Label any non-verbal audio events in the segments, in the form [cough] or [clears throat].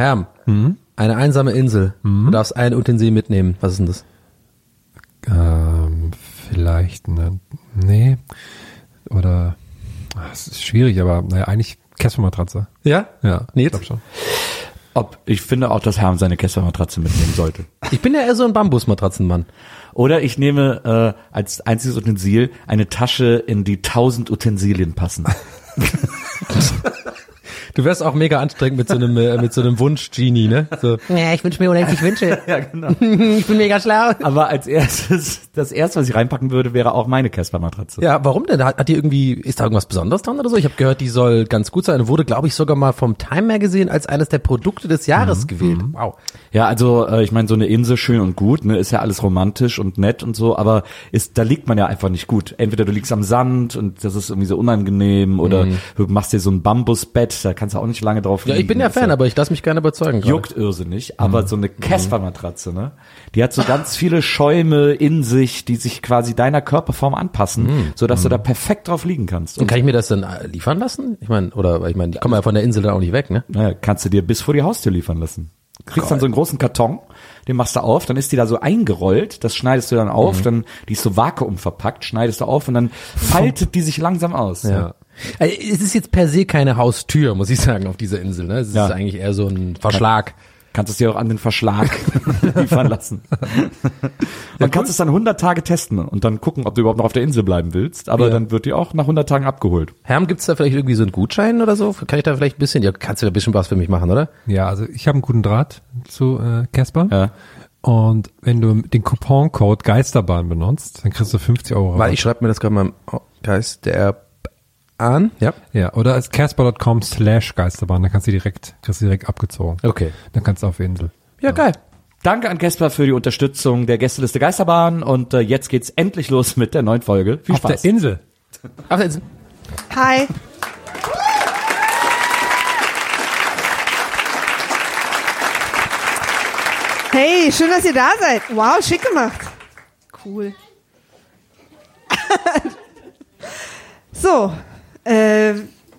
Herm, eine einsame Insel. Du darfst ein Utensil mitnehmen. Was ist denn das? Ähm, vielleicht, ne, nee. Oder, ah, es ist schwierig, aber naja, eigentlich Casper-Matratze. Ja? Ja, Nils? ich glaub schon. Ob, ich finde auch, dass Herm seine Kesselmatratze mitnehmen sollte. Ich bin ja eher so ein Bambusmatratzenmann. Oder ich nehme äh, als einziges Utensil eine Tasche, in die tausend Utensilien passen. [laughs] [laughs] Du wärst auch mega anstrengend mit so einem, äh, mit so einem Wunsch-Genie, ne? So, ja, ich wünsche mir unendlich Wünsche. ja, genau. [laughs] ich bin mega schlau. Aber als erstes, das erste, was ich reinpacken würde, wäre auch meine Casper-Matratze. Ja, warum denn? Hat, hat die irgendwie, ist da irgendwas Besonderes dran oder so? Ich habe gehört, die soll ganz gut sein und wurde, glaube ich, sogar mal vom Time Magazine als eines der Produkte des Jahres gewählt. Wow. Ja, also äh, ich meine, so eine Insel schön und gut, ne, ist ja alles romantisch und nett und so, aber ist, da liegt man ja einfach nicht gut. Entweder du liegst am Sand und das ist irgendwie so unangenehm oder du machst dir so ein Bambusbett, da kannst du auch nicht lange drauf Ja, ich bin ja Fan, aber ich lasse mich gerne überzeugen. gerade. juckt irrsinnig, aber so eine Casper-Matratze, ne? Die hat so ganz viele Schäume in sich, die sich quasi deiner Körperform anpassen, so dass du da perfekt drauf liegen kannst. Und kann ich mir das dann äh, liefern lassen? Ich meine, oder ich meine, ich komme ja von der Insel dann auch nicht weg, ne? naja, kannst du dir bis vor die Haustür liefern lassen. Du kriegst dann so einen großen Karton, den machst du auf, dann ist die da so eingerollt, das schneidest du dann auf, dann die ist so Vakuum verpackt, schneidest du auf und dann faltet die sich langsam aus. Ja. Also, Es ist jetzt per se keine Haustür, muss ich sagen, auf dieser Insel. Ne? Es Ja. ist eigentlich eher so ein Verschlag. Kannst es dir auch an den Verschlag [laughs] [laughs] liefern lassen. Man kannst es dann 100 Tage testen und dann gucken, ob du überhaupt noch auf der Insel bleiben willst. Aber Ja. dann wird die auch nach 100 Tagen abgeholt. Herm, gibt's da vielleicht irgendwie so einen Gutschein oder so? Kann ich da vielleicht ein bisschen, ja, kannst du da ein bisschen was für mich machen, oder? Ja, also ich habe einen guten Draht zu äh, Casper. Ja. Und wenn du den Couponcode Geisterbahn benutzt, dann kriegst du 50 Euro. Weil ich schreibe mir das gerade mal im oh, Geist der an. Ja. ja, oder ist casper.com slash Geisterbahn, dann kannst du direkt, kriegst du direkt abgezogen. Okay. Dann kannst du auf die Insel. Ja, geil. Danke an Gesper für die Unterstützung der Gästeliste Geisterbahn und äh, jetzt geht's endlich los [laughs] mit der neuen Folge. Viel Auf der Spaß. Insel. Ach, jetzt, Hi. Hey, schön, dass ihr da seid. Wow, schick gemacht. Cool. [laughs] so, äh,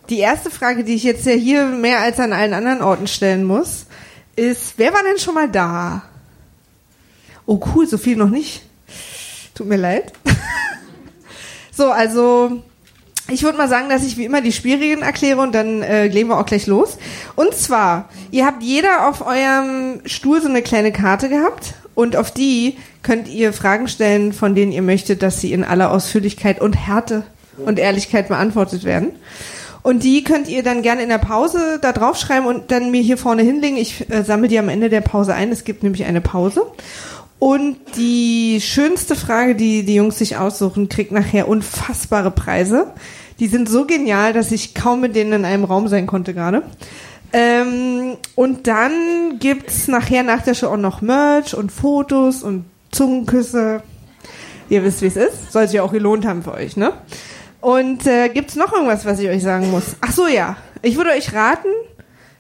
die erste Frage, die ich jetzt ja hier mehr als an allen anderen Orten stellen muss, ist, wer war denn schon mal da? Oh cool, so viel noch nicht. Tut mir leid. [laughs] so, also ich würde mal sagen, dass ich wie immer die Spielregeln erkläre und dann äh, legen wir auch gleich los. Und zwar, ihr habt jeder auf eurem Stuhl so eine kleine Karte gehabt und auf die könnt ihr Fragen stellen, von denen ihr möchtet, dass sie in aller Ausführlichkeit und Härte und Ehrlichkeit beantwortet werden. Und die könnt ihr dann gerne in der Pause da draufschreiben und dann mir hier vorne hinlegen. Ich äh, sammle die am Ende der Pause ein. Es gibt nämlich eine Pause. Und die schönste Frage, die die Jungs sich aussuchen, kriegt nachher unfassbare Preise. Die sind so genial, dass ich kaum mit denen in einem Raum sein konnte gerade. Ähm, und dann gibt's nachher nach der Show auch noch Merch und Fotos und Zungenküsse. Ihr wisst, wie es ist. Soll sich ja auch gelohnt haben für euch, ne? Und äh, gibt's noch irgendwas, was ich euch sagen muss? Ach so, ja. Ich würde euch raten,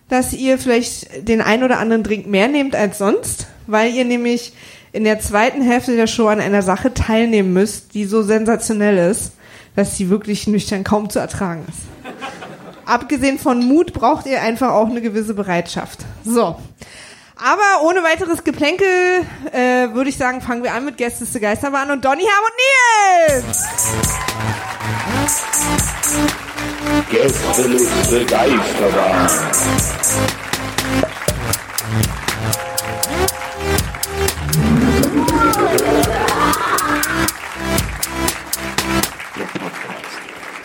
dass ihr vielleicht den ein oder anderen Drink mehr nehmt als sonst, weil ihr nämlich in der zweiten Hälfte der Show an einer Sache teilnehmen müsst, die so sensationell ist, dass sie wirklich nüchtern kaum zu ertragen ist. Abgesehen von Mut braucht ihr einfach auch eine gewisse Bereitschaft. So. Aber ohne weiteres Geplänkel äh, würde ich sagen, fangen wir an mit Gästeste Geisterbahn und Donny, Ham und Nils! Gästeliste Geisterbahn.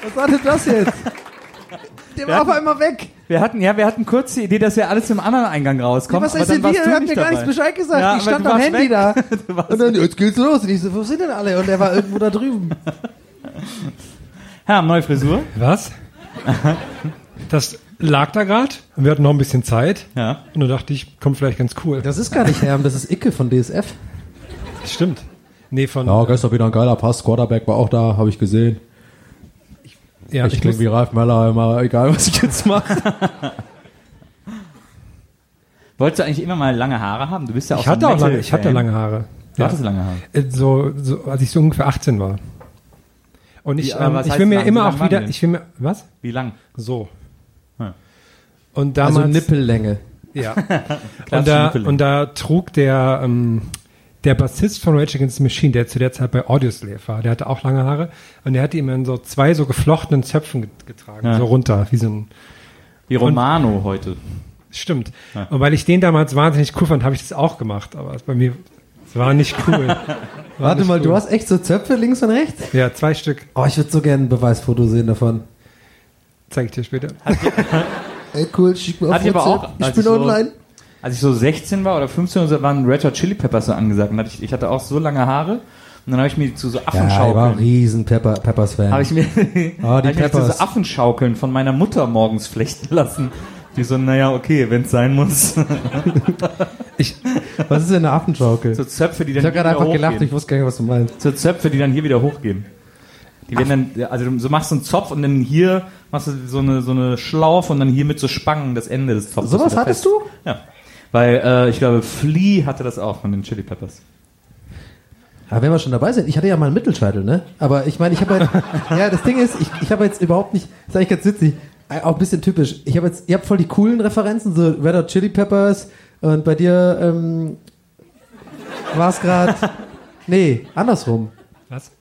Was war denn das jetzt? Der war auf einmal weg. Wir hatten, ja, wir hatten kurz die Idee, dass ja alles im anderen Eingang rauskommt. was aber heißt dann denn wir? du Ihr habt nicht mir gar nichts Bescheid gesagt. Ja, ich stand am Handy weg. da. [laughs] Und dann, jetzt geht's los. Und ich so, wo sind denn alle? Und er war irgendwo da drüben. Herr, neue Frisur. Was? Das lag da gerade und wir hatten noch ein bisschen Zeit. Ja. Und dann dachte ich, kommt vielleicht ganz cool. Das ist gar nicht Herm, das ist Icke von DSF. Das stimmt. Nee, von. Ja, gestern wieder ein geiler Pass. Quarterback war auch da, habe ich gesehen. Ja, ich ich, klinge wie Ralf Möller, immer egal, was ich jetzt mache. [laughs] Wolltest du eigentlich immer mal lange Haare haben? Du bist ja auch ich so ein hatte auch lange, ich hatte lange Haare. Du hattest lange Haare. Äh, So, so, als ich so ungefähr 18 war. Und ich, Wie, ähm, ich will mir lang? Immer auch wieder, ich will mir, was? Wie lang? So. Ja. Und Also damals, Nippellänge. ja. [laughs] Und, da, Nippellänge. und da trug der, ähm, der Bassist von Rage Against the Machine, der zu der Zeit bei Audioslave war, der hatte auch lange Haare und der hat die immer in so zwei so geflochtenen Zöpfen get- getragen, Ja. so runter, wie so ein, Wie Romano heute. stimmt. Und weil ich den damals wahnsinnig cool fand, habe ich das auch gemacht, aber es bei mir, es war nicht cool. [laughs] War Warte nicht mal, cool. du hast echt so Zöpfe links und rechts? Ja, zwei Stück, Oh, ich würde so gerne ein Beweisfoto sehen davon. zeige ich dir später. Ey, cool, schick mir auf Hatte WhatsApp. auch, Ich bin ich so- online. Als ich so 16 war oder 15 oder so, waren Red Hot Chili Peppers so angesagt. Und ich, ich hatte auch so lange Haare. Und dann habe ich mir zu so Ja, ich war ein Affenschaukeln. riesen Pepper, Peppers-Fan. habe ich mir, [laughs] hab die ich mir zu so Affenschaukeln von meiner Mutter morgens flechten lassen. Die so, naja, okay, wenn es sein muss. [laughs] Was ist denn eine Affenschaukel? so Zöpfe, die dann ich habe gerade einfach gelacht, hochgehen. ich wusste gar nicht, was du meinst. So Zöpfe, die dann hier wieder hochgehen. Die werden dann, also du so machst einen Zopf und dann hier machst du so eine, so eine Schlaufe und dann hier mit so Spangen das Ende des Zopfes. Sowas hattest fest. du? Ja. Weil, äh, ich glaube, Flea hatte das auch von den Chili Peppers. Aber wenn wir schon dabei sind, ich hatte ja mal einen Mittelscheitel, ne? Aber ich meine, ich habe halt, [laughs] ja, das Ding ist, ich, ich habe jetzt überhaupt nicht, das ist eigentlich ganz witzig, äh, auch ein bisschen typisch. Ich habe jetzt, ihr habt voll die coolen Referenzen, so Red Hot Chili Peppers und bei dir ähm, war es gerade, [laughs] nee, andersrum. Was?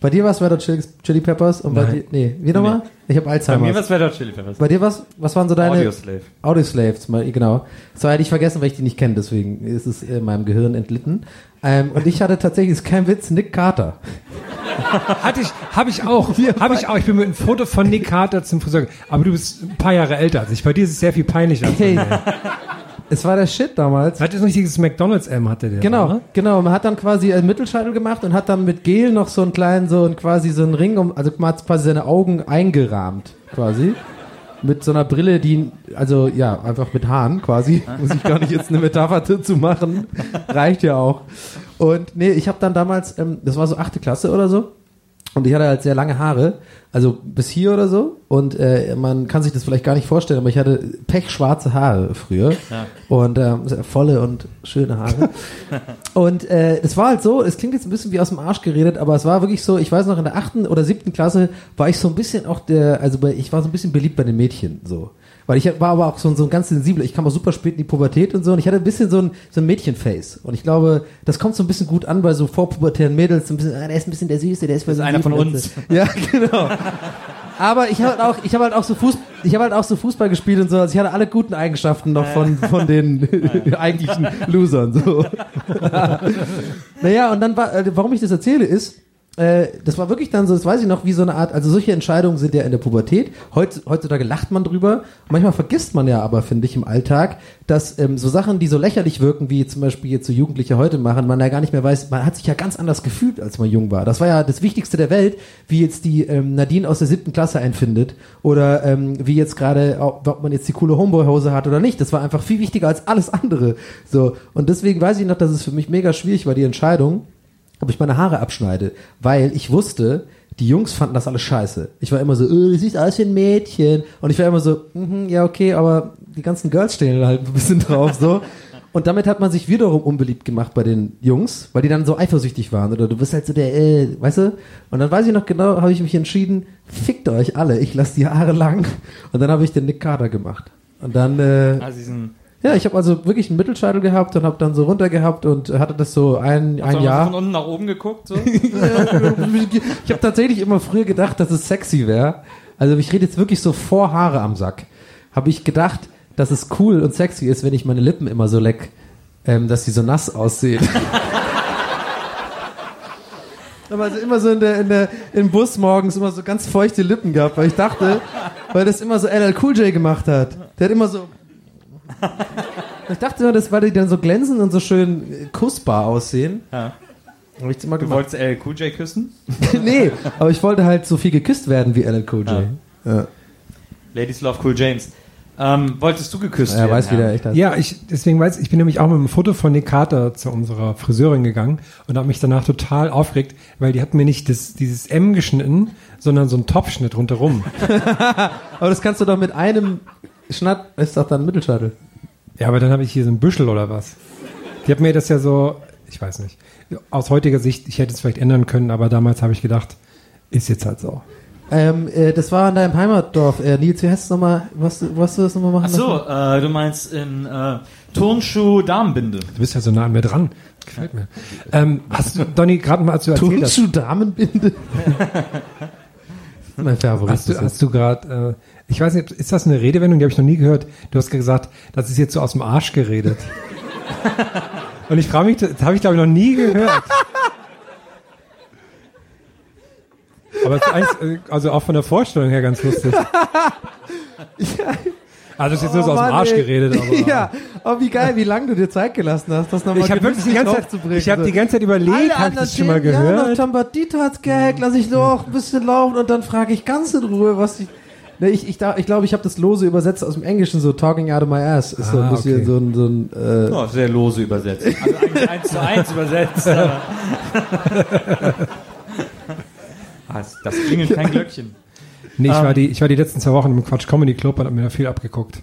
Bei dir war es Red Hot Chili, Chili Peppers und bei Nein. dir, nee, wie nochmal? Ich habe Bei Alzheimer. mir war es Red Hot Chili Peppers. Bei dir was? Was waren so deine? Audioslave. Audioslave, zum Beispiel, genau. Das hätte ich vergessen, weil ich die nicht kenne, deswegen ist es in meinem Gehirn entlitten. Ähm, und ich hatte tatsächlich, ist kein Witz, Nick Carter. [laughs] Hatte ich, habe ich auch, [laughs] habe ich auch. Ich bin mit einem Foto von Nick Carter zum Friseur. Aber du bist ein paar Jahre älter als ich. Bei dir ist es sehr viel peinlicher. Als bei Hey. [laughs] es war der Shit damals. Hat jetzt nicht dieses McDonalds M hatte der. Genau, oder? genau. Man hat dann quasi einen Mittelscheitel gemacht und hat dann mit Gel noch so einen kleinen, so einen quasi so einen Ring um, also man hat quasi seine Augen eingerahmt, quasi. Mit so einer Brille, die, also ja, einfach mit Haaren quasi. Muss ich gar nicht jetzt eine Metapher dazu machen. Reicht ja auch. Und nee, ich habe dann damals, ähm, das war so achte Klasse oder so. Und ich hatte halt sehr lange Haare, also bis hier oder so. Und äh, man kann sich das vielleicht gar nicht vorstellen, aber ich hatte pechschwarze Haare früher. Und ähm, volle und schöne Haare. [laughs] und äh, es war halt so, es klingt jetzt ein bisschen wie aus dem Arsch geredet, aber es war wirklich so, ich weiß noch, in der achten oder siebten Klasse war ich so ein bisschen auch der, also bei, ich war so ein bisschen beliebt bei den Mädchen, so. Weil ich war aber auch so, so ein ganz sensibler, ich kam auch super spät in die Pubertät und so und ich hatte ein bisschen so ein, so ein Mädchenface. Und ich glaube, das kommt so ein bisschen gut an bei so vorpubertären Mädels, so ein bisschen, ah, der ist ein bisschen der Süße, der ist, ist einer von uns. Ja, [laughs] genau. Aber ich habe halt auch, ich habe halt auch so Fuß, ich habe halt auch so Fußball gespielt und so, also ich hatte alle guten Eigenschaften noch von, von den [laughs] eigentlichen Losern, so. [laughs] naja, und dann war, äh, warum ich das erzähle ist, äh, das war wirklich dann so, das weiß ich noch, wie so eine Art, also solche Entscheidungen sind ja in der Pubertät. Heut, heutzutage lacht man drüber. Manchmal vergisst man ja aber, finde ich, im Alltag, dass ähm, so Sachen, die so lächerlich wirken, wie zum Beispiel jetzt so Jugendliche heute machen, man ja gar nicht mehr weiß, man hat sich ja ganz anders gefühlt, als man jung war. Das war ja das Wichtigste der Welt, wie jetzt die ähm, Nadine aus der siebten Klasse einfindet oder ähm, wie jetzt gerade, ob man jetzt die coole Homeboy-Hose hat oder nicht. Das war einfach viel wichtiger als alles andere. So und deswegen weiß ich noch, dass es für mich mega schwierig war, die Entscheidung ob ich meine Haare abschneide, weil ich wusste, die Jungs fanden das alles scheiße. Ich war immer so, äh, du siehst aus wie ein Mädchen. Und ich war immer so, mhm, ja, okay, aber die ganzen Girls stehen halt ein bisschen [laughs] drauf, so. Und damit hat man sich wiederum unbeliebt gemacht bei den Jungs, weil die dann so eifersüchtig waren. Oder du bist halt so der, äh, weißt du? Und dann weiß ich noch genau, habe ich mich entschieden, fickt euch alle, ich lasse die Haare lang. Und dann habe ich den Nick Carter gemacht. Und dann, äh, Also diesen, ja, ich habe also wirklich einen Mittelscheitel gehabt und habe dann so runter gehabt und hatte das so ein, ein Hast du Jahr. von unten nach oben geguckt, so? [laughs] ich habe tatsächlich immer früher gedacht, dass es sexy wäre. also ich rede jetzt wirklich so vor Haare am Sack, habe ich gedacht, dass es cool und sexy ist, wenn ich meine Lippen immer so leck, ähm, dass sie so nass aussehen. [laughs] Aber also immer so in der, in der, im Bus morgens immer so ganz feuchte Lippen gehabt, weil ich dachte, weil das immer so LL Cool J gemacht hat. Der hat immer so. Ich dachte immer, das, weil die dann so glänzend und so schön äh, kussbar aussehen. Ja. Hab ich immer Du gemacht. wolltest LL Cool J küssen? [laughs] nee, aber ich wollte halt so viel geküsst werden wie LL Cool J. Ja. Ladies Love Cool James. Ähm, wolltest du geküsst Er werden? weiß, wie der echt. Ja, ich, deswegen weiß ich bin nämlich auch mit einem Foto von Nick Carter zu unserer Friseurin gegangen und habe mich danach total aufgeregt, weil die hat mir nicht das, dieses M geschnitten, sondern so einen Topfschnitt rundherum. [laughs] Aber das kannst du doch mit einem Schnatt, ist doch dann Mittelscheitel. Ja, aber dann habe ich hier so ein Büschel oder was. Die hat mir das ja so, ich weiß nicht, aus heutiger Sicht, ich hätte es vielleicht ändern können, aber damals habe ich gedacht, ist jetzt halt so. Ähm, äh, das war in deinem Heimatdorf. Äh, Nils, wie heißt es nochmal? Was, was du das nochmal machen Ach so, lassen? äh, du meinst in äh, Turnschuh Damenbinde. Du bist ja so nah an mir dran. Gefällt mir. Ähm, hast du, Donny, gerade mal, als du erzählt hast, Turnschuh Damenbinde. [laughs] mein Favorit. hast du, hast du gerade, äh, ich weiß nicht, ist das eine Redewendung, die habe ich noch nie gehört. Du hast gesagt, das ist jetzt so aus dem Arsch geredet. [laughs] Und ich frage mich, das habe ich glaube ich noch nie gehört. Aber es ist eins, äh, also auch von der Vorstellung her ganz lustig. [laughs] [laughs] Also es ist jetzt nur so aus dem Arsch ey. geredet, aber. [laughs] ja, aber wie geil, wie lange du dir Zeit gelassen hast, das nochmal Ich habe wirklich die ganze Zeit, ich habe die ganze Zeit überlegt, habe ich das schon mal Ja, noch gehört? Tambadita Gag, lass ich noch ein bisschen laufen und dann frage ich ganz in Ruhe, was ich. Ne, ich ich, da- ich glaube, ich habe das lose übersetzt aus dem Englischen, so talking out of my ass. Ist so ein Ah, bisschen okay. so ein, so ein äh, Oh, sehr lose übersetzt. Also eigentlich eins zu eins übersetzt. aber- Was? [laughs] Das klingelt kein Glöckchen. Nee, ich, Ähm. war die, ich war die letzten zwei Wochen im Quatsch Comedy Club und habe mir da viel abgeguckt.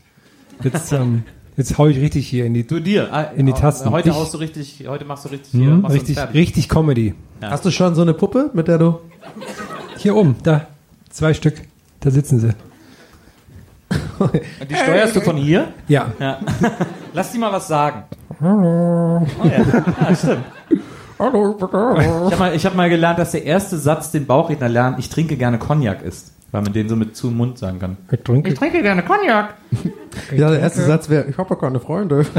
Jetzt, ähm, jetzt hau ich richtig hier in die, Du dir. ah, In die Tasten. Heute Ich- haust du richtig, heute machst du richtig hier. hm, machst du uns richtig, richtig Comedy. Hast du schon so eine Puppe, mit der du. Hier oben, da, zwei Stück, da sitzen sie. Die steuerst du von hier? Ja, Ja. [laughs] Lass die mal was sagen. Hallo. [laughs] Oh ja. ja, stimmt. Hallo, Ich habe mal, ich hab mal gelernt, dass der erste Satz, den Bauchredner lernen, ich trinke gerne Cognac ist. Weil man den so mit zu Mund sagen kann. ich trinke. trinke gerne Cognac. Ja, der erste Satz wäre, ich habe ja keine Freunde. [laughs]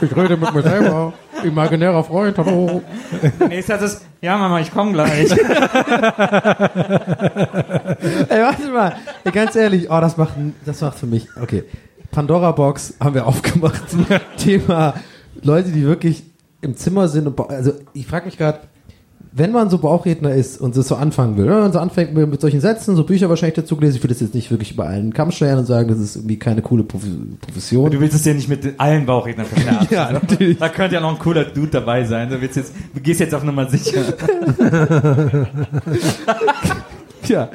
ich rede mit mir selber. Imaginärer Freund, hallo. Nächster ist, ja Mama, ich komme gleich. [laughs] Ey, warte mal. Ey, ganz ehrlich, oh, das macht, das macht für mich, okay. Pandora Box haben wir aufgemacht. [laughs] Thema Leute, die wirklich im Zimmer sind und, also ich frage mich gerade, wenn man so Bauchredner ist und das so anfangen will, wenn man so anfängt mit, mit solchen Sätzen, so Bücher wahrscheinlich dazu gelesen, ich will das jetzt nicht wirklich über allen Kamm scheren und sagen, das ist irgendwie keine coole Profession. Du willst es ja nicht mit allen Bauchrednern verschmerzen. [laughs] Ja, natürlich. Da könnte ja noch ein cooler Dude dabei sein. Du, willst jetzt, du gehst jetzt auf Nummer sicher. [laughs] [laughs] Ja,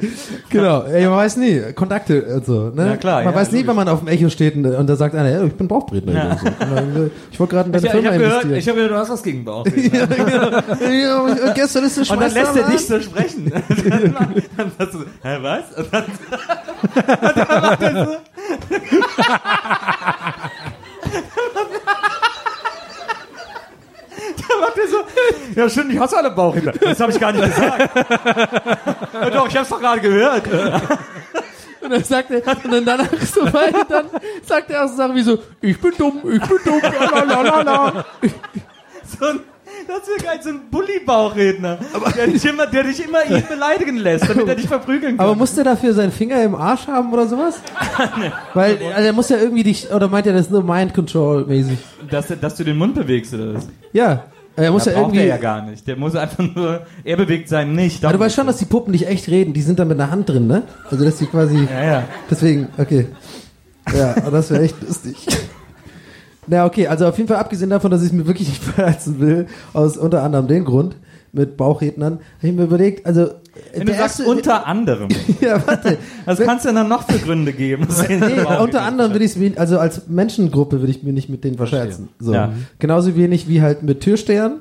genau. Ey, man weiß nie. Kontakte und so. Ne? Ja, klar, Man ja, weiß nie, logisch. wenn man auf dem Echo steht und, und da sagt einer, ja, ich bin Bauchredner. Ja. So. Und Ich wollte gerade in Ich, deine ich Firma habe gehört, investieren. ich hab gehört, du hast was gegen Bauchredner. [laughs] ja, und gestern ist eine Und dann lässt er dich so sprechen. [laughs] dann, dann du, hä, was? Und dann, und dann macht er so. Dann macht er so, ja stimmt, ich hasse alle Bauchredner. Das habe ich gar nicht gesagt. Ja, doch, ich hab's doch gerade gehört. Und dann sagt er, und dann danach so weiter, dann sagt er auch so Sachen wie so, ich bin dumm, ich bin dumm, lalalala. So ein, das wäre geil, so ein Bully-Bauchredner. Der dich, immer, der dich immer ihn beleidigen lässt, damit er dich verprügeln kann. Aber muss der dafür seinen Finger im Arsch haben oder sowas? Weil, also er muss ja irgendwie dich, oder meint er das nur Mind Control mäßig? dass, dass du den Mund bewegst oder was? Ja. Er muss ja braucht irgendwie. er ja gar nicht. Der muss einfach nur, er bewegt seinen nicht. Aber du weißt schon, dass die Puppen nicht echt reden, die sind da mit einer Hand drin, ne? Also dass die quasi. Ja, ja. Deswegen, okay. Ja, das wäre echt lustig. Na, okay, also auf jeden Fall abgesehen davon, dass ich es mir wirklich nicht verletzen will, aus unter anderem dem Grund, mit Bauchrednern, habe ich mir überlegt, also. Wenn du sagst unter anderem, [laughs] Ja, warte. was kannst du denn dann noch für Gründe geben? [laughs] Nee, unter anderem würde ich es, also als Menschengruppe würde ich mir nicht mit denen verscherzen. So. Ja. Genauso wenig wie halt mit Türstehern,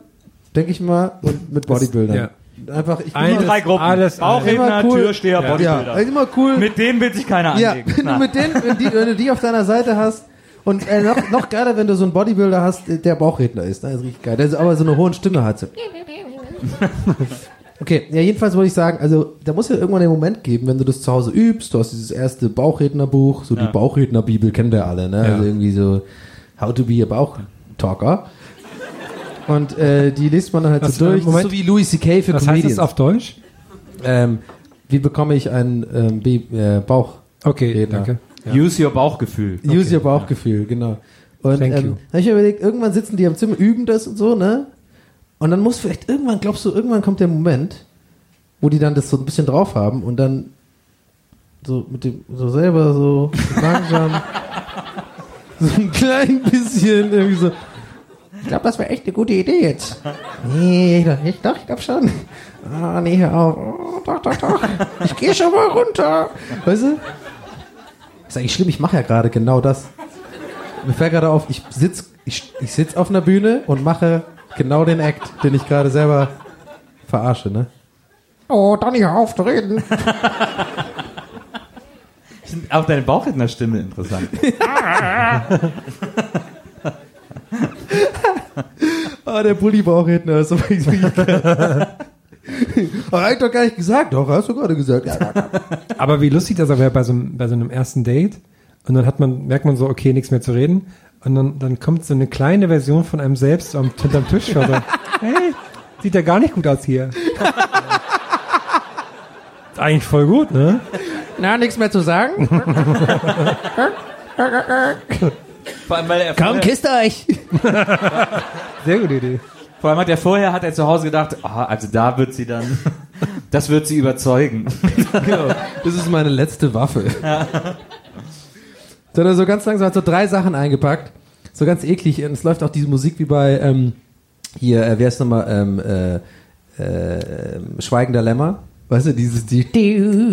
denke ich mal, und mit Bodybuildern. ja. Einfach, ich bin Eine- immer, Drei Gruppen. Alles- Bauchredner, immer cool. Türsteher, Ja. ja, Bodybuilder. also immer cool. Mit denen will sich keiner Ja, anlegen. wenn du mit denen, wenn, die, wenn du die auf deiner Seite hast Und äh, noch, noch geiler, wenn du so einen Bodybuilder hast, äh, der Bauchredner ist. Das ist richtig geil. Der aber so eine hohe Stimme hat. So. [laughs] Okay, ja, jedenfalls wollte ich sagen, also da muss ja irgendwann den Moment geben, wenn du das zu Hause übst, du hast dieses erste Bauchrednerbuch, so die Bauchrednerbibel kennen wir alle, ne? Ja. Also irgendwie so How to be a Bauchtalker. Und äh, die liest man dann halt Was, so durch, Moment. so wie Louis C.K. für Was heißt Comedians. das auf Deutsch? ähm, wie bekomme ich einen ähm, Be äh, Bauch? Okay, Redner. danke. Use your Bauchgefühl. Use your Bauchgefühl, genau. Und Thank ähm, habe ich mir überlegt, irgendwann sitzen die am Zimmer, üben das und so, ne? Und dann muss vielleicht irgendwann, glaubst du, irgendwann kommt der Moment, wo die dann das so ein bisschen drauf haben und dann so mit dem, so selber so langsam, [laughs] so ein klein bisschen irgendwie so. Ich glaube, das wäre echt eine gute Idee jetzt. Nee, ich, doch, ich, doch, ich glaube schon. Ah, nee, hör auf. Oh, doch, doch, doch. Ich gehe schon mal runter. Weißt du? Ist eigentlich schlimm, ich mache ja gerade genau das. Mir fällt gerade auf, ich sitz, ich, ich sitz auf einer Bühne und mache genau den Act, den ich gerade selber verarsche, ne? Oh, Donny, hör auf zu reden. Auch deine Bauchrednerstimme interessant. [laughs] Ah, der Bulli-Bauchredner ist so wirklich geil. Aber hab ich doch gar nicht gesagt. Doch, hast du gerade gesagt. Ja, ja, ja. Aber wie lustig das wäre bei so, einem- bei so einem ersten Date. Und dann hat man, merkt man so, okay, nichts mehr zu reden. Und dann, dann kommt so eine kleine Version von einem selbst am, hinterm Tisch. Und [laughs] so, hey, sieht ja gar nicht gut aus hier. [laughs] Eigentlich voll gut, ne? Na, nichts mehr zu sagen? [laughs] Vor allem, weil er Komm, vorher, kisst euch. Sehr gute Idee. vor allem hat er vorher hat er zu Hause gedacht, ah, also da wird sie dann, das wird sie überzeugen. Genau. Das ist meine letzte Waffe. Hat er so ganz langsam hat so drei Sachen eingepackt. So ganz eklig. Und es läuft auch diese Musik wie bei, ähm, hier, äh, wer ist nochmal, ähm, äh, äh, Schweigender Lämmer. Weißt du, dieses, die,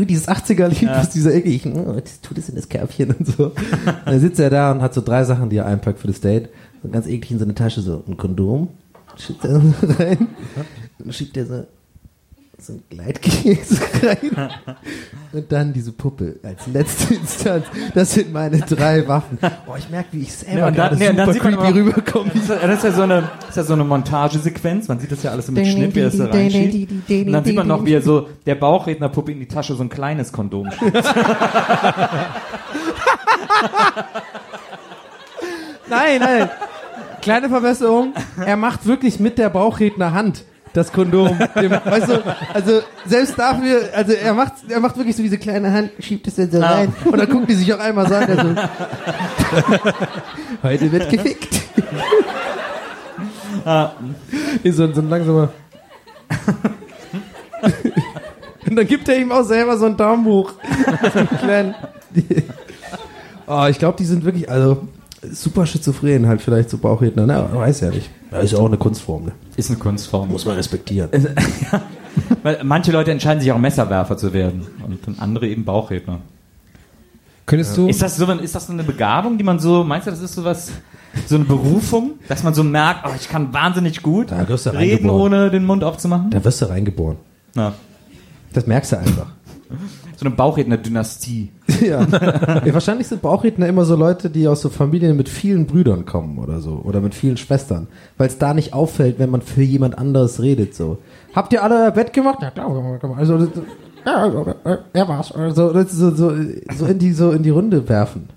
dieses 80er-Lied, was dieser eklig, oh, das tut es in das Körbchen und so. Und [laughs] dann sitzt er da und hat so drei Sachen, die er einpackt für das Date. So ganz eklig in seine Tasche, so ein Kondom, schiebt er so rein. Dann schiebt er so, so ein Gleitkäse rein. [laughs] Und dann diese Puppe als letzte Instanz. Das sind meine drei Waffen. Boah, ich merke, wie ich selber Ja, und dann- gerade nee, super sieht man creepy aber- rüberkomme. Das ist, ja- so eine, ist ja so eine Montagesequenz. Man sieht das ja alles so mit Schnitt, wie er das da reinschiebt. Und dann sieht man noch, wie er so der Bauchrednerpuppe in die Tasche so ein kleines Kondom schiebt. [laughs] Nein, nein. Kleine Verbesserung. Er macht wirklich mit der Bauchredner Hand das Kondom. Dem, weißt du, also selbst dafür, also er macht, er macht wirklich so diese kleine Hand, schiebt es dann so rein und dann guckt die sich auch einmal so an. Also, heute wird [laughs] gefickt. Ist so, ein- so ein langsamer. und dann gibt er ihm auch selber so einen Daumen hoch. So einen kleinen. [laughs] Oh, ich glaube, die sind wirklich, also super schizophren halt vielleicht so Bauchredner, ne? Aber weiß ja nicht. Ja, ist ja auch eine Kunstform, ne? Ist eine Kunstform. Muss man respektieren. [laughs] ja. Weil manche Leute entscheiden sich auch Messerwerfer zu werden und dann andere eben Bauchredner. Könntest du, Ist das so, ist das so eine Begabung, die man so, meinst du, das ist so was, so eine Berufung, dass man so merkt, oh, ich kann wahnsinnig gut Da wirst du reden, ohne den Mund aufzumachen? Da wirst du reingeboren. Ja. Das merkst du einfach. So eine Bauchredner-Dynastie. [laughs] ja. ja. Wahrscheinlich sind Bauchredner immer so Leute, die aus so Familien mit vielen Brüdern kommen oder so. Oder mit vielen Schwestern. Weil es da nicht auffällt, wenn man für jemand anderes redet, so. Habt ihr alle Bett gemacht? Ja, klar. Also, das- ja, also, äh, er war's. Also, das so, so, so, in die, so in die Runde werfen.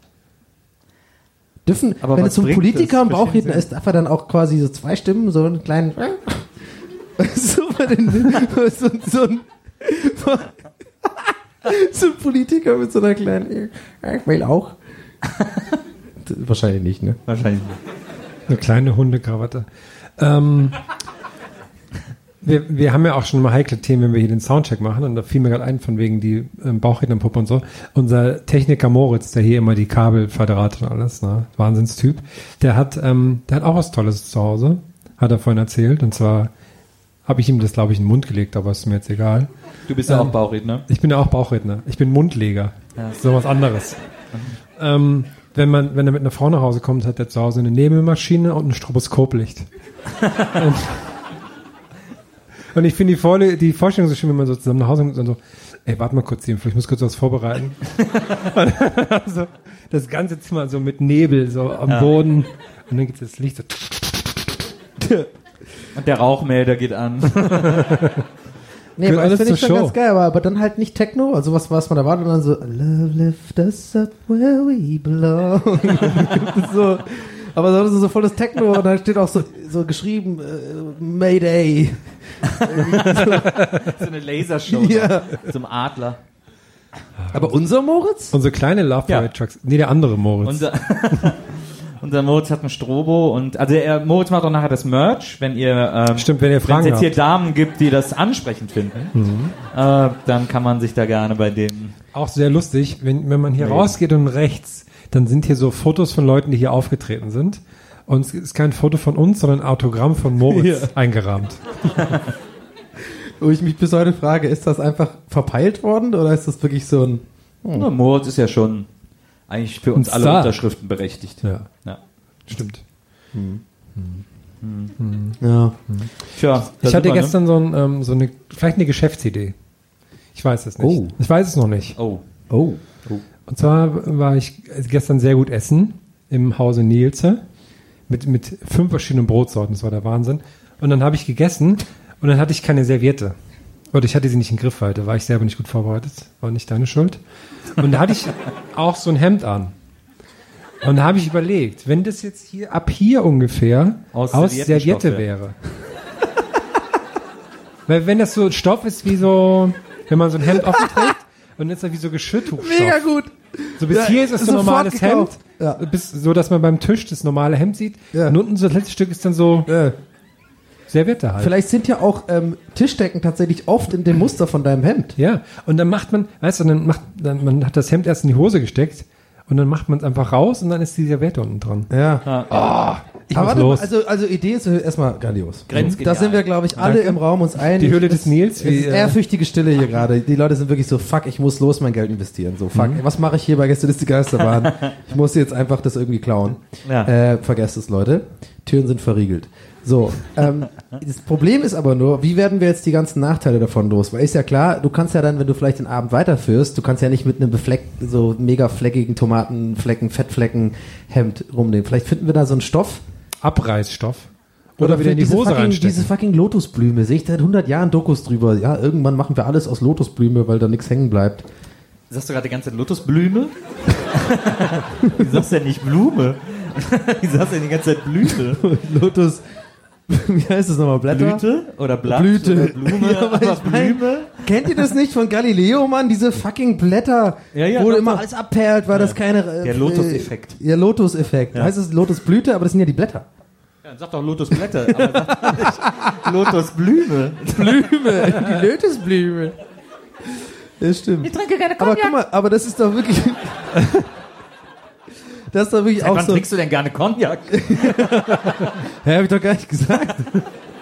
Dürfen, Aber wenn es zum bringt Politiker ein Bauchredner ist, darf er dann auch quasi so zwei Stimmen, so einen kleinen, [laughs] so, den, so, so ein, [laughs] so ein Politiker mit so einer kleinen, ich will auch. [laughs] Wahrscheinlich nicht, ne? Wahrscheinlich. Eine kleine Hundekrawatte. Ähm, wir, wir haben ja auch schon mal heikle Themen, wenn wir hier den Soundcheck machen. Und da fiel mir gerade ein, von wegen die ähm, Bauchrednerpuppe und so. Unser Techniker Moritz, der hier immer die Kabel verdrahtet und alles, ne? Wahnsinnstyp. Der hat, ähm, der hat auch was Tolles zu Hause. Hat er vorhin erzählt. Und zwar habe ich ihm das, glaube ich, in den Mund gelegt, aber ist mir jetzt egal. Du bist ja auch Bauchredner. Ich bin ja auch Bauchredner. Ich bin Mundleger. So was anderes. ähm, wenn man, wenn er mit einer Frau nach Hause kommt, hat er zu Hause eine Nebelmaschine und ein Stroboskoplicht. [laughs] und, Und ich finde die, Vorle die Vorstellung so schön, wenn man so zusammen nach Hause kommt und so, ey, warte mal kurz, ich muss kurz was vorbereiten. [laughs] [laughs] also, das ganze Zimmer so mit Nebel so am Boden. Und dann gibt es das Licht so. Und der Rauchmelder geht an. [laughs] Nee, Gehört aber das alles finde ich zur schon Show. ganz geil, aber, aber dann halt nicht Techno, also was, was man erwartet, und dann so, Love lift us up where we belong. [laughs] so, aber so, so voll das Techno und dann steht auch so, so geschrieben, äh, Mayday. [laughs] so eine Lasershow. Ja. Zum Adler. Aber unser Moritz? Unsere kleine Love Ja. Parade Trucks. Nee, der andere Moritz. Unser, unser Moritz hat ein Strobo und also er, Moritz macht auch nachher das Merch, wenn ihr ähm, Stimmt, wenn ihr wenn es Fragen jetzt hier. Damen gibt, die das ansprechend finden, äh, dann kann man sich da gerne bei dem Auch sehr lustig, wenn, wenn man hier rausgeht und rechts, dann sind hier so Fotos von Leuten, die hier aufgetreten sind. Und es ist kein Foto von uns, sondern ein Autogramm von Moritz Ja. eingerahmt. [laughs] Wo ich mich bis heute frage, ist das einfach verpeilt worden oder ist das wirklich so ein, Na, Moritz ist ja schon eigentlich für uns alle. Unterschriften berechtigt. Ja, Ja. stimmt. ja. Tja, Ich hatte wir, ne? gestern so, ein, ähm, so eine, vielleicht eine Geschäftsidee. Ich weiß es nicht. Oh. Ich weiß es noch nicht. Oh. Oh. Und zwar war ich gestern sehr gut essen im Hause Nielze mit, mit fünf verschiedenen Brotsorten. Das war der Wahnsinn. Und dann habe ich gegessen und dann hatte ich keine Serviette. Oder ich hatte sie nicht in Griffweite, war ich selber nicht gut vorbereitet. War nicht deine Schuld. Und da hatte ich auch so ein Hemd an. Und da habe ich überlegt, wenn das jetzt hier ab hier ungefähr Aus aus, Serviette wäre. Weil wenn das so Stoff ist wie so, wenn man so ein Hemd offen trägt und dann ist das wie so Geschirrtuchstoff. Mega gut. So bis Ja, hier ist es ein normales gekauft. Hemd, Ja. bis, so dass man beim Tisch das normale Hemd sieht. Ja. Und unten so das letzte Stück ist dann so Ja. Serviette halt. Vielleicht sind ja auch ähm, Tischdecken tatsächlich oft in dem Muster von deinem Hemd. Ja, und dann macht man, weißt du, dann macht, dann, man hat das Hemd erst in die Hose gesteckt und dann macht man es einfach raus und dann ist die Serviette unten dran. Ja. Ich Aber muss warte mal, los. also, also Idee ist erstmal grandios. Grenzgenial. Da sind wir, glaube ich, alle im Raum uns einig. Die Höhle des Es- Nils, Es wie, ist äh, ehrfürchtige Stille hier [laughs] gerade. Die Leute sind wirklich so, fuck, ich muss los mein Geld investieren. So, fuck, was mache ich hier bei Gästeliste Geisterbahn? [laughs] ich muss jetzt einfach das irgendwie klauen. Ja. Äh, vergesst es, Leute. Türen sind verriegelt. So, ähm, das Problem ist aber nur, wie werden wir jetzt die ganzen Nachteile davon los? Weil ist ja klar, du kannst ja dann, wenn du vielleicht den Abend weiterführst, du kannst ja nicht mit einem befleckten, so mega fleckigen Tomatenflecken, Fettflecken Hemd rumnehmen. Vielleicht finden wir da so einen Stoff, Abreißstoff. Oder, wieder für in die diese Hose fucking, reinstecken. Diese fucking Lotusblume, sehe ich seit 100 Jahren Dokus drüber. Ja, irgendwann machen wir alles aus Lotusblume, weil da nichts hängen bleibt. Sagst du gerade die ganze Zeit Lotusblume? [laughs] du sagst ja nicht Blume. [laughs] Du sagst ja die ganze Zeit Blüte. Lotus, [laughs] wie heißt das nochmal? Blätter? Blüte oder Blatt Blüte. oder Blume, [laughs] Ja, aber ich mein- Blume. Kennt ihr das nicht von Galileo, Mann? Diese fucking Blätter, Ja, ja, wo doch, immer doch. alles abperlt, weil das keine... äh, Der Lotus-Effekt. äh, Ja, Lotus-Effekt. Heißt es Lotusblüte, aber das sind ja die Blätter. Ja, dann sag doch Lotusblätter, aber sag nicht Lotusblume. Blume, [laughs] die Lotusblume. Das stimmt. Ich trinke keine Aber guck mal, aber das ist doch wirklich... das ist doch wirklich Seit auch wann so... trinkst du denn gerne Cognac? [laughs] Hä, hab ich doch gar nicht gesagt.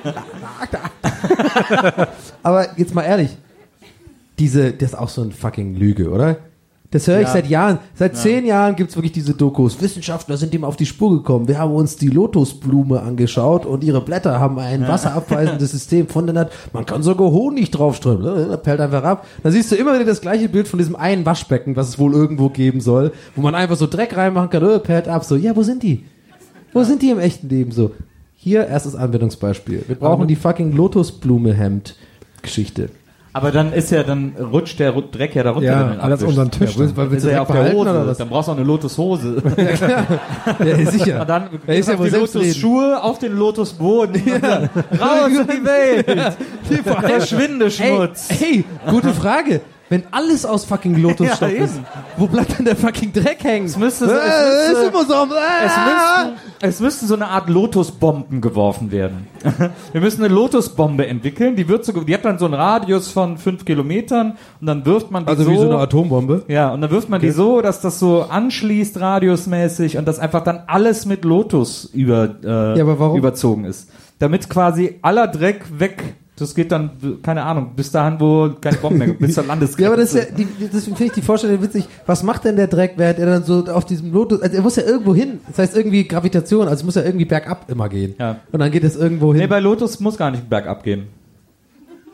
[laughs] Aber jetzt mal ehrlich, diese, das ist auch so ein fucking Lüge, oder? Das höre ich Ja. seit Jahren. Seit zehn Jahren gibt's wirklich diese Dokus. Wissenschaftler sind ihm auf die Spur gekommen. Wir haben uns die Lotusblume angeschaut und ihre Blätter haben ein wasserabweisendes [laughs] System von der Natur. Man kann sogar Honig draufstreuen. Äh, Perlt einfach ab. Dann siehst du immer wieder das gleiche Bild von diesem einen Waschbecken, was es wohl irgendwo geben soll, wo man einfach so Dreck reinmachen kann. Äh, perlt ab. So, ja, wo sind die? Wo sind die im echten Leben so? Hier erstes Anwendungsbeispiel. Wir brauchen die fucking Lotusblume-Hemd-Geschichte. Aber dann ist ja, dann rutscht der Dreck ja da runter. Ja, wenn alles unseren Tisch. Ja, dann. weil Ist er ja auf der Hose. Dann brauchst du auch eine Lotushose. [laughs] Ja, sicher. Und dann Er ist ja die. Lotusschuhe auf den Lotusboden. dann Raus in die Welt. [laughs] Verschwinde, Schmutz. Ey, ey, gute Frage. Wenn alles aus fucking Lotusstoff [laughs] Ja, ist, eben. wo bleibt dann der fucking Dreck hängen? Es müsste, es, äh, müsste, so. Äh, es, müssten, es müssten so eine Art Lotusbomben geworfen werden. [laughs] Wir müssen eine Lotusbombe entwickeln. Die wird so, die hat dann so einen Radius von fünf Kilometern und dann wirft man die also so. wie so eine Atombombe. ja, und dann wirft man die so, dass das so anschließt radiusmäßig und das einfach dann alles mit Lotus über, äh, Ja, aber warum? überzogen ist. Damit quasi aller Dreck weg. Das geht dann, keine Ahnung, bis dahin, wo keine Bomben mehr gibt, bis zur [laughs] Landesgrenze. Ja, aber das ist ja, die, das finde ich die Vorstellung witzig. Was macht denn der Dreck, während er dann so auf diesem Lotus, also er muss ja irgendwo hin. Das heißt irgendwie Gravitation, also es muss ja irgendwie bergab immer gehen. Ja. Und dann geht es irgendwo hin. Nee, bei Lotus muss gar nicht bergab gehen.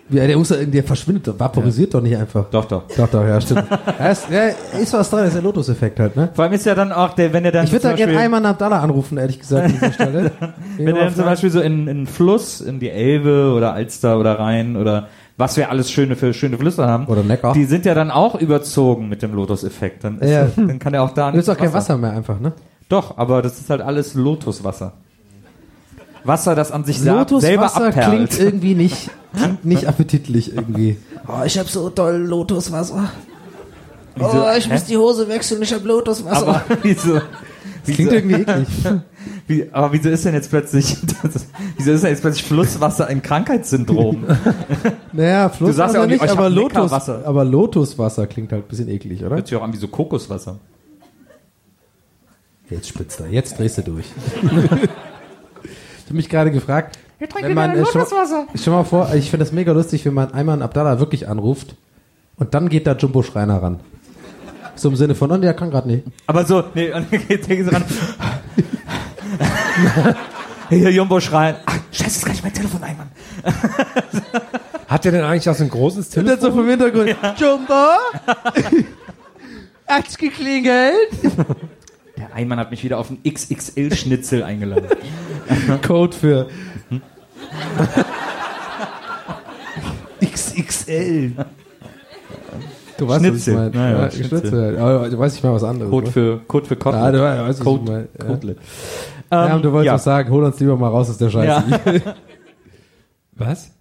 Ja, der, muss, ja- der verschwindet, doch, vaporisiert doch nicht einfach. Doch, doch. Doch, doch, ja, stimmt. [laughs] ja, ist, ja, ist was dran, ist der Lotus-Effekt halt, ne? Vor allem ist ja dann auch der, wenn er dann Ich würde da gerne Beispiel- Ayman Abdallah anrufen, ehrlich gesagt, an dieser Stelle. [laughs] Wenn er dann zum Beispiel so in, in einen Fluss, in die Elbe oder Alster oder Rhein oder was wir alles schöne für schöne Flüsse haben. Oder Neckar. Die sind ja dann auch überzogen mit dem Lotus-Effekt. Dann, ist- Ja. [laughs] dann kann er auch da Du hast auch kein Wasser mehr einfach, ne? Doch, aber das ist halt alles Lotuswasser. Wasser, das an sich sa- selber Lotuswasser abperlt. klingt [laughs] irgendwie nicht, klingt nicht [laughs] appetitlich irgendwie. Oh, ich hab so toll Lotuswasser. Wieso? Oh, ich Hä? muss die Hose wechseln, ich hab Lotuswasser. aber [laughs] wieso, das klingt irgendwie eklig. wie, aber wieso ist denn jetzt plötzlich, das, wieso ist denn jetzt plötzlich Flusswasser ein Krankheitssyndrom? Naja, Flusswasser sagst ja auch nicht, nicht, ich aber, Lotus, aber Lotuswasser klingt halt ein bisschen eklig, oder? Hört sich auch an wie so Kokoswasser. Jetzt spitzt er, jetzt drehst du durch. Ich habe mich gerade gefragt, wenn man, äh, schon, schon mal vor, ich finde das mega lustig, wenn man einmal einen Abdallah wirklich anruft und dann geht da Jumbo Schreiner ran. So im Sinne von, oh, der kann gerade nicht. Aber so, nee, und [laughs] dann geht der ran. Hier, Jumbo schreien. Ah, scheiße, ist gar nicht mein Telefon ein, Mann. [laughs] Hat der denn eigentlich auch so ein großes Und dann Telefon? so vom Hintergrund, Jumbo? [laughs] Hat's geklingelt? Der Einmann hat mich wieder auf einen XXL-Schnitzel eingeladen. [laughs] Code für [laughs] XXL. Du weißt, Schnitzel. was ich meine. Ja, ja, Schnitzel. Schnitzel. Aber du weißt nicht mal was anderes. Code für, Code für Kotelett. Ja, du weißt, was ich Code, meine. Ja. Kotelett. Ja, Ähm, und du wolltest ja. auch sagen, hol uns lieber mal raus aus der Scheiße. Ja. [laughs] Was?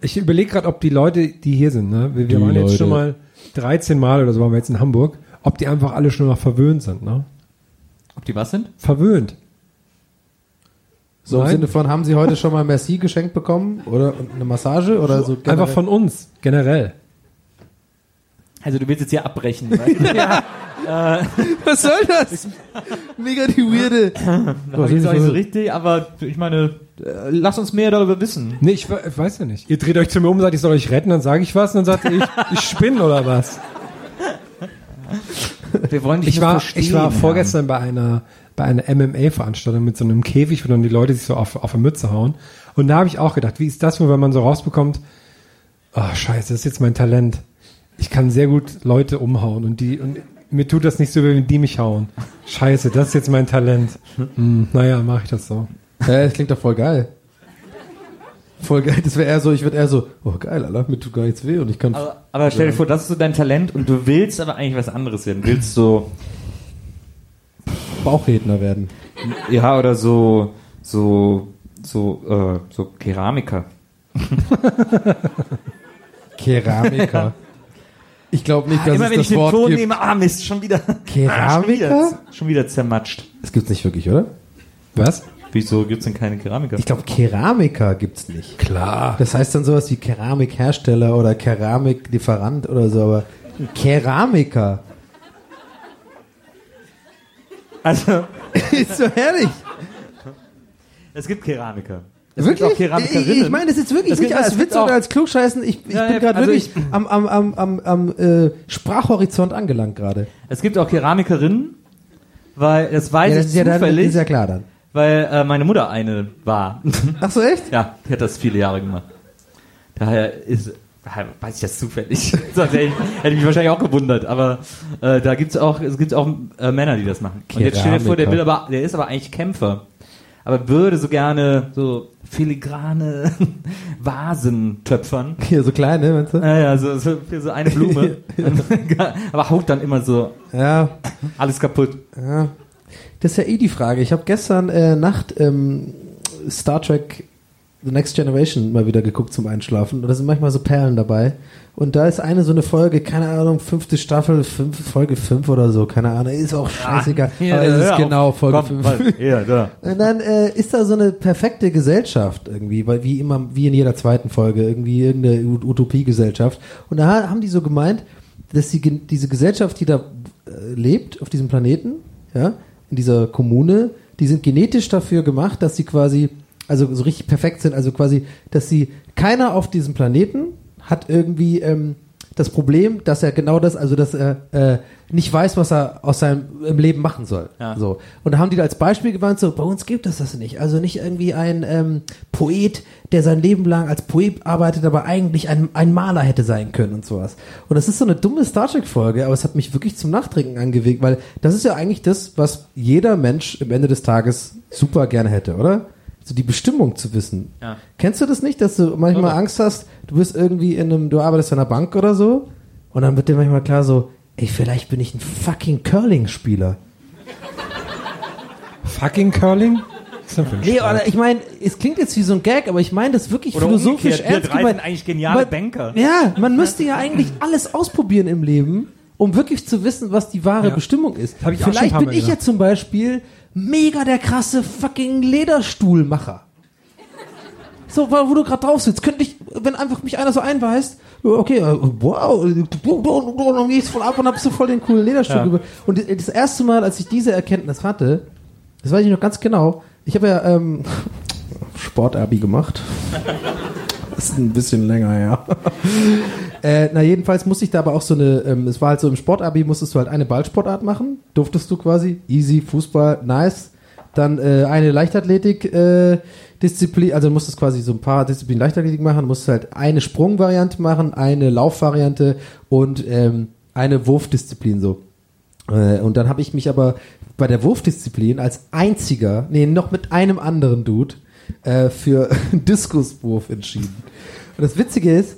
Ich überlege gerade, ob die Leute, die hier sind, ne? Wir, wir waren jetzt Leute. schon mal 13 Mal oder so waren wir jetzt in Hamburg, ob die einfach alle schon noch verwöhnt sind, ne? Ob die was sind? Verwöhnt. So im Nein. Sinne von, haben Sie heute schon mal Merci geschenkt bekommen? Oder eine Massage? Oder so generell? Einfach von uns, generell. Also du willst jetzt hier abbrechen. [laughs] Weil, Was soll das? Mega die weirde. [clears throat] das ist auch nicht so richtig, aber ich meine, äh, lass uns mehr darüber wissen. Nee, ich, ich weiß ja nicht. Ihr dreht euch zu mir um und sagt, ich soll euch retten, dann sage ich was und dann sagt ihr, ich, ich spinne oder was. [laughs] Wir wollen dich Ich war, verstehen, ich war vorgestern bei einer, bei einer MMA-Veranstaltung mit so einem Käfig, wo dann die Leute sich so auf, auf eine Mütze hauen. Und da habe ich auch gedacht, wie ist das wohl, wenn man so rausbekommt, oh scheiße, das ist jetzt mein Talent. Ich kann sehr gut Leute umhauen und die, und mir tut das nicht so, wenn die mich hauen. Scheiße, das ist jetzt mein Talent. Hm, naja, mache ich das so. Ja, das klingt doch voll geil. Voll geil. Das wäre eher so, ich würde eher so, oh geil, Alter, mir tut gar nichts weh und ich kann. Aber, aber stell dir vor, das ist so dein Talent und du willst aber eigentlich was anderes werden. Willst so, Bauchredner werden. ja, oder so, so, so, äh, so Keramiker. [laughs] Keramiker. Ich glaube nicht, dass Immer es wenn das ich den Wort Ton gibt. nehme, ah Mist, schon wieder. Keramiker? [laughs] Ah, schon, wieder schon wieder zermatscht. Das gibt's nicht wirklich, oder? Was? Wieso gibt's denn keine Keramiker? Ich glaube, Keramiker gibt's nicht. Klar. Das heißt dann sowas wie Keramikhersteller oder Keramiklieferant oder so, aber Keramiker. Also, [laughs] ist so herrlich. es gibt Keramiker. Es Wirklich? gibt auch Keramikerinnen. Ich, meine das jetzt wirklich Es nicht gibt- als es gibt Witz oder als Klugscheißen. Ich, ich Ja, bin ja, gerade also wirklich am, am, am, am, am äh, Sprachhorizont angelangt gerade. Es gibt auch Keramikerinnen, weil das weiß Ja, das ich ist ja, dann, das zufällig, ist ja klar dann. Weil äh, meine Mutter eine war. [laughs] Ach so, echt? ja, die hat das viele Jahre gemacht. Daher ist, weiß ich das zufällig. [laughs] Hätte ich, hätte mich wahrscheinlich auch gewundert. Aber äh, da gibt's auch, es gibt auch äh, Männer, die das machen. Und jetzt stell dir vor, der will aber, der ist aber eigentlich Kämpfer. Aber würde so gerne so filigrane [laughs] Vasen töpfern. Hier so klein, ne, meinst du? Ja, ja, so, so für so eine Blume. aber haut dann immer so Ja, alles kaputt. ja. Das ist ja eh die Frage. Ich habe gestern äh, Nacht ähm, Star Trek The Next Generation mal wieder geguckt zum Einschlafen. Und da sind manchmal so Perlen dabei. Und da ist eine so eine Folge, keine Ahnung, fünfte Staffel, fünf, Folge 5 oder so, keine Ahnung, ist auch scheißegal. aber es ist genau Folge 5. Ja, da. [laughs] Und dann äh, ist da so eine perfekte Gesellschaft irgendwie, weil wie immer, wie in jeder zweiten Folge, irgendwie irgendeine Utopiegesellschaft. Und da ha- haben die so gemeint, dass die, diese Gesellschaft, die da äh, lebt, auf diesem Planeten, ja, in dieser Kommune, die sind genetisch dafür gemacht, dass sie quasi, also so richtig perfekt sind, also quasi, dass sie, keiner auf diesem Planeten hat irgendwie ähm, das Problem, dass er genau das, also dass er äh, nicht weiß, was er aus seinem im Leben machen soll. Ja. So. Und da haben die da als Beispiel gewandt, so, bei uns gibt es das nicht. Also nicht irgendwie ein ähm, Poet, der sein Leben lang als Poet arbeitet, aber eigentlich ein, ein Maler hätte sein können und sowas. Und das ist so eine dumme Star Trek-Folge, aber es hat mich wirklich zum Nachtrinken angewegt, weil das ist ja eigentlich das, was jeder Mensch am Ende des Tages super gerne hätte, oder? So die Bestimmung zu wissen. Ja. Kennst du das nicht, dass du manchmal Oder? Angst hast, du bist irgendwie in einem, du arbeitest an einer Bank oder so und dann wird dir manchmal klar so, ey, vielleicht bin ich ein fucking Curling-Spieler. Fucking Curling? Nee, oder ich meine, es klingt jetzt wie so ein Gag, aber ich meine das wirklich Oder philosophisch umgekehrt, wir ernst drei gemeint. sind eigentlich geniale Man- Banker. Ja, man müsste ja eigentlich alles ausprobieren im Leben, um wirklich zu wissen, was die wahre Ja. Bestimmung ist. Hab ich auch schon ein Vielleicht paar bin Mal ich ja zum Beispiel mega der krasse fucking Lederstuhlmacher. So, wo du gerade drauf sitzt, könnte ich, wenn einfach mich einer so einweist, okay, äh, wow, dann gehst voll ab und hab so voll den coolen Lederstuhl. Ja. über- Und das erste Mal, als ich diese Erkenntnis hatte, das weiß ich noch ganz genau, ich habe ja ähm, Sportabi gemacht. Das ist ein bisschen länger her. Äh, na, jedenfalls musste ich da aber auch so eine, ähm, es war halt so im Sportabi, musstest du halt eine Ballsportart machen, durftest du quasi, easy, Fußball, nice. Dann äh, eine Leichtathletik, äh, Disziplin, also musstest quasi so ein paar Disziplinen Leichtathletik machen, musstest halt eine Sprungvariante machen, eine Laufvariante und ähm, eine Wurfdisziplin so. Äh, und dann habe ich mich aber bei der Wurfdisziplin als einziger, nee, noch mit einem anderen Dude, äh, für [laughs] Diskuswurf entschieden. Und das Witzige ist,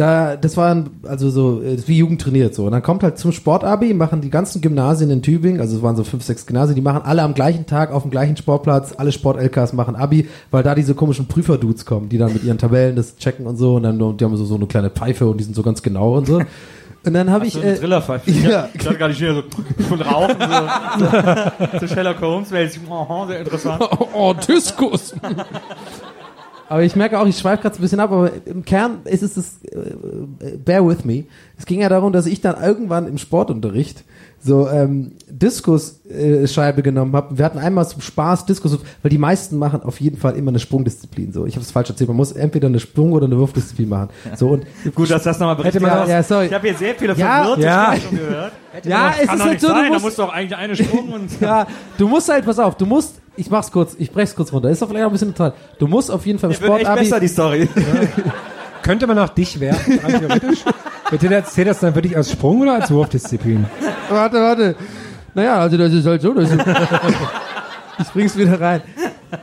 da, das waren also so, äh, wie Jugend trainiert so. Und dann kommt halt zum Sportabi, machen die ganzen Gymnasien in Tübingen, also es waren so fünf, sechs Gymnasien, die machen alle am gleichen Tag auf dem gleichen Sportplatz, alle Sport-LKs machen Abi, weil da diese komischen Prüferdudes kommen, die dann mit ihren Tabellen das checken und so und dann die haben so, so eine kleine Pfeife und die sind so ganz genau und so. Und dann habe ich. So Äh, Trillerpfeife. [laughs] ja. Ich hatte gerade hier so [laughs] von Rauchen, so, [laughs] so, so Sherlock Holmes, weil ich, oh, sehr interessant. oh, Diskus. Aber ich merke auch, ich schweife gerade ein bisschen ab, aber im Kern ist es das, äh, bear with me. Es ging ja darum, dass ich dann irgendwann im Sportunterricht so ähm, Diskusscheibe äh, genommen habe. Wir hatten einmal zum Spaß Diskus, weil die meisten machen auf jeden Fall immer eine Sprungdisziplin. So, ich habe es falsch erzählt. Man muss entweder eine Sprung- oder eine Wurfdisziplin machen. So und [laughs] Gut, dass das nochmal berichtet ja, sorry. Ich habe hier sehr viele Ja, verwirrte ja. Schon gehört. ja, es ist halt so, du sein, da musst, muss doch eigentlich eine Sprung und... [laughs] ja, du musst halt, pass auf, du musst, ich mach's kurz, ich brech's kurz runter. Ist doch vielleicht auch ein bisschen total. Du musst auf jeden Fall im Der wird echt Sportabi besser, die Story. [laughs] Könnte man auch dich werfen, rein theoretisch? Wird dir das, zählt das dann für dich als Sprung oder als Wurfdisziplin? Warte, warte. Naja, also das ist halt so. Das ist [laughs] ich bring's wieder rein.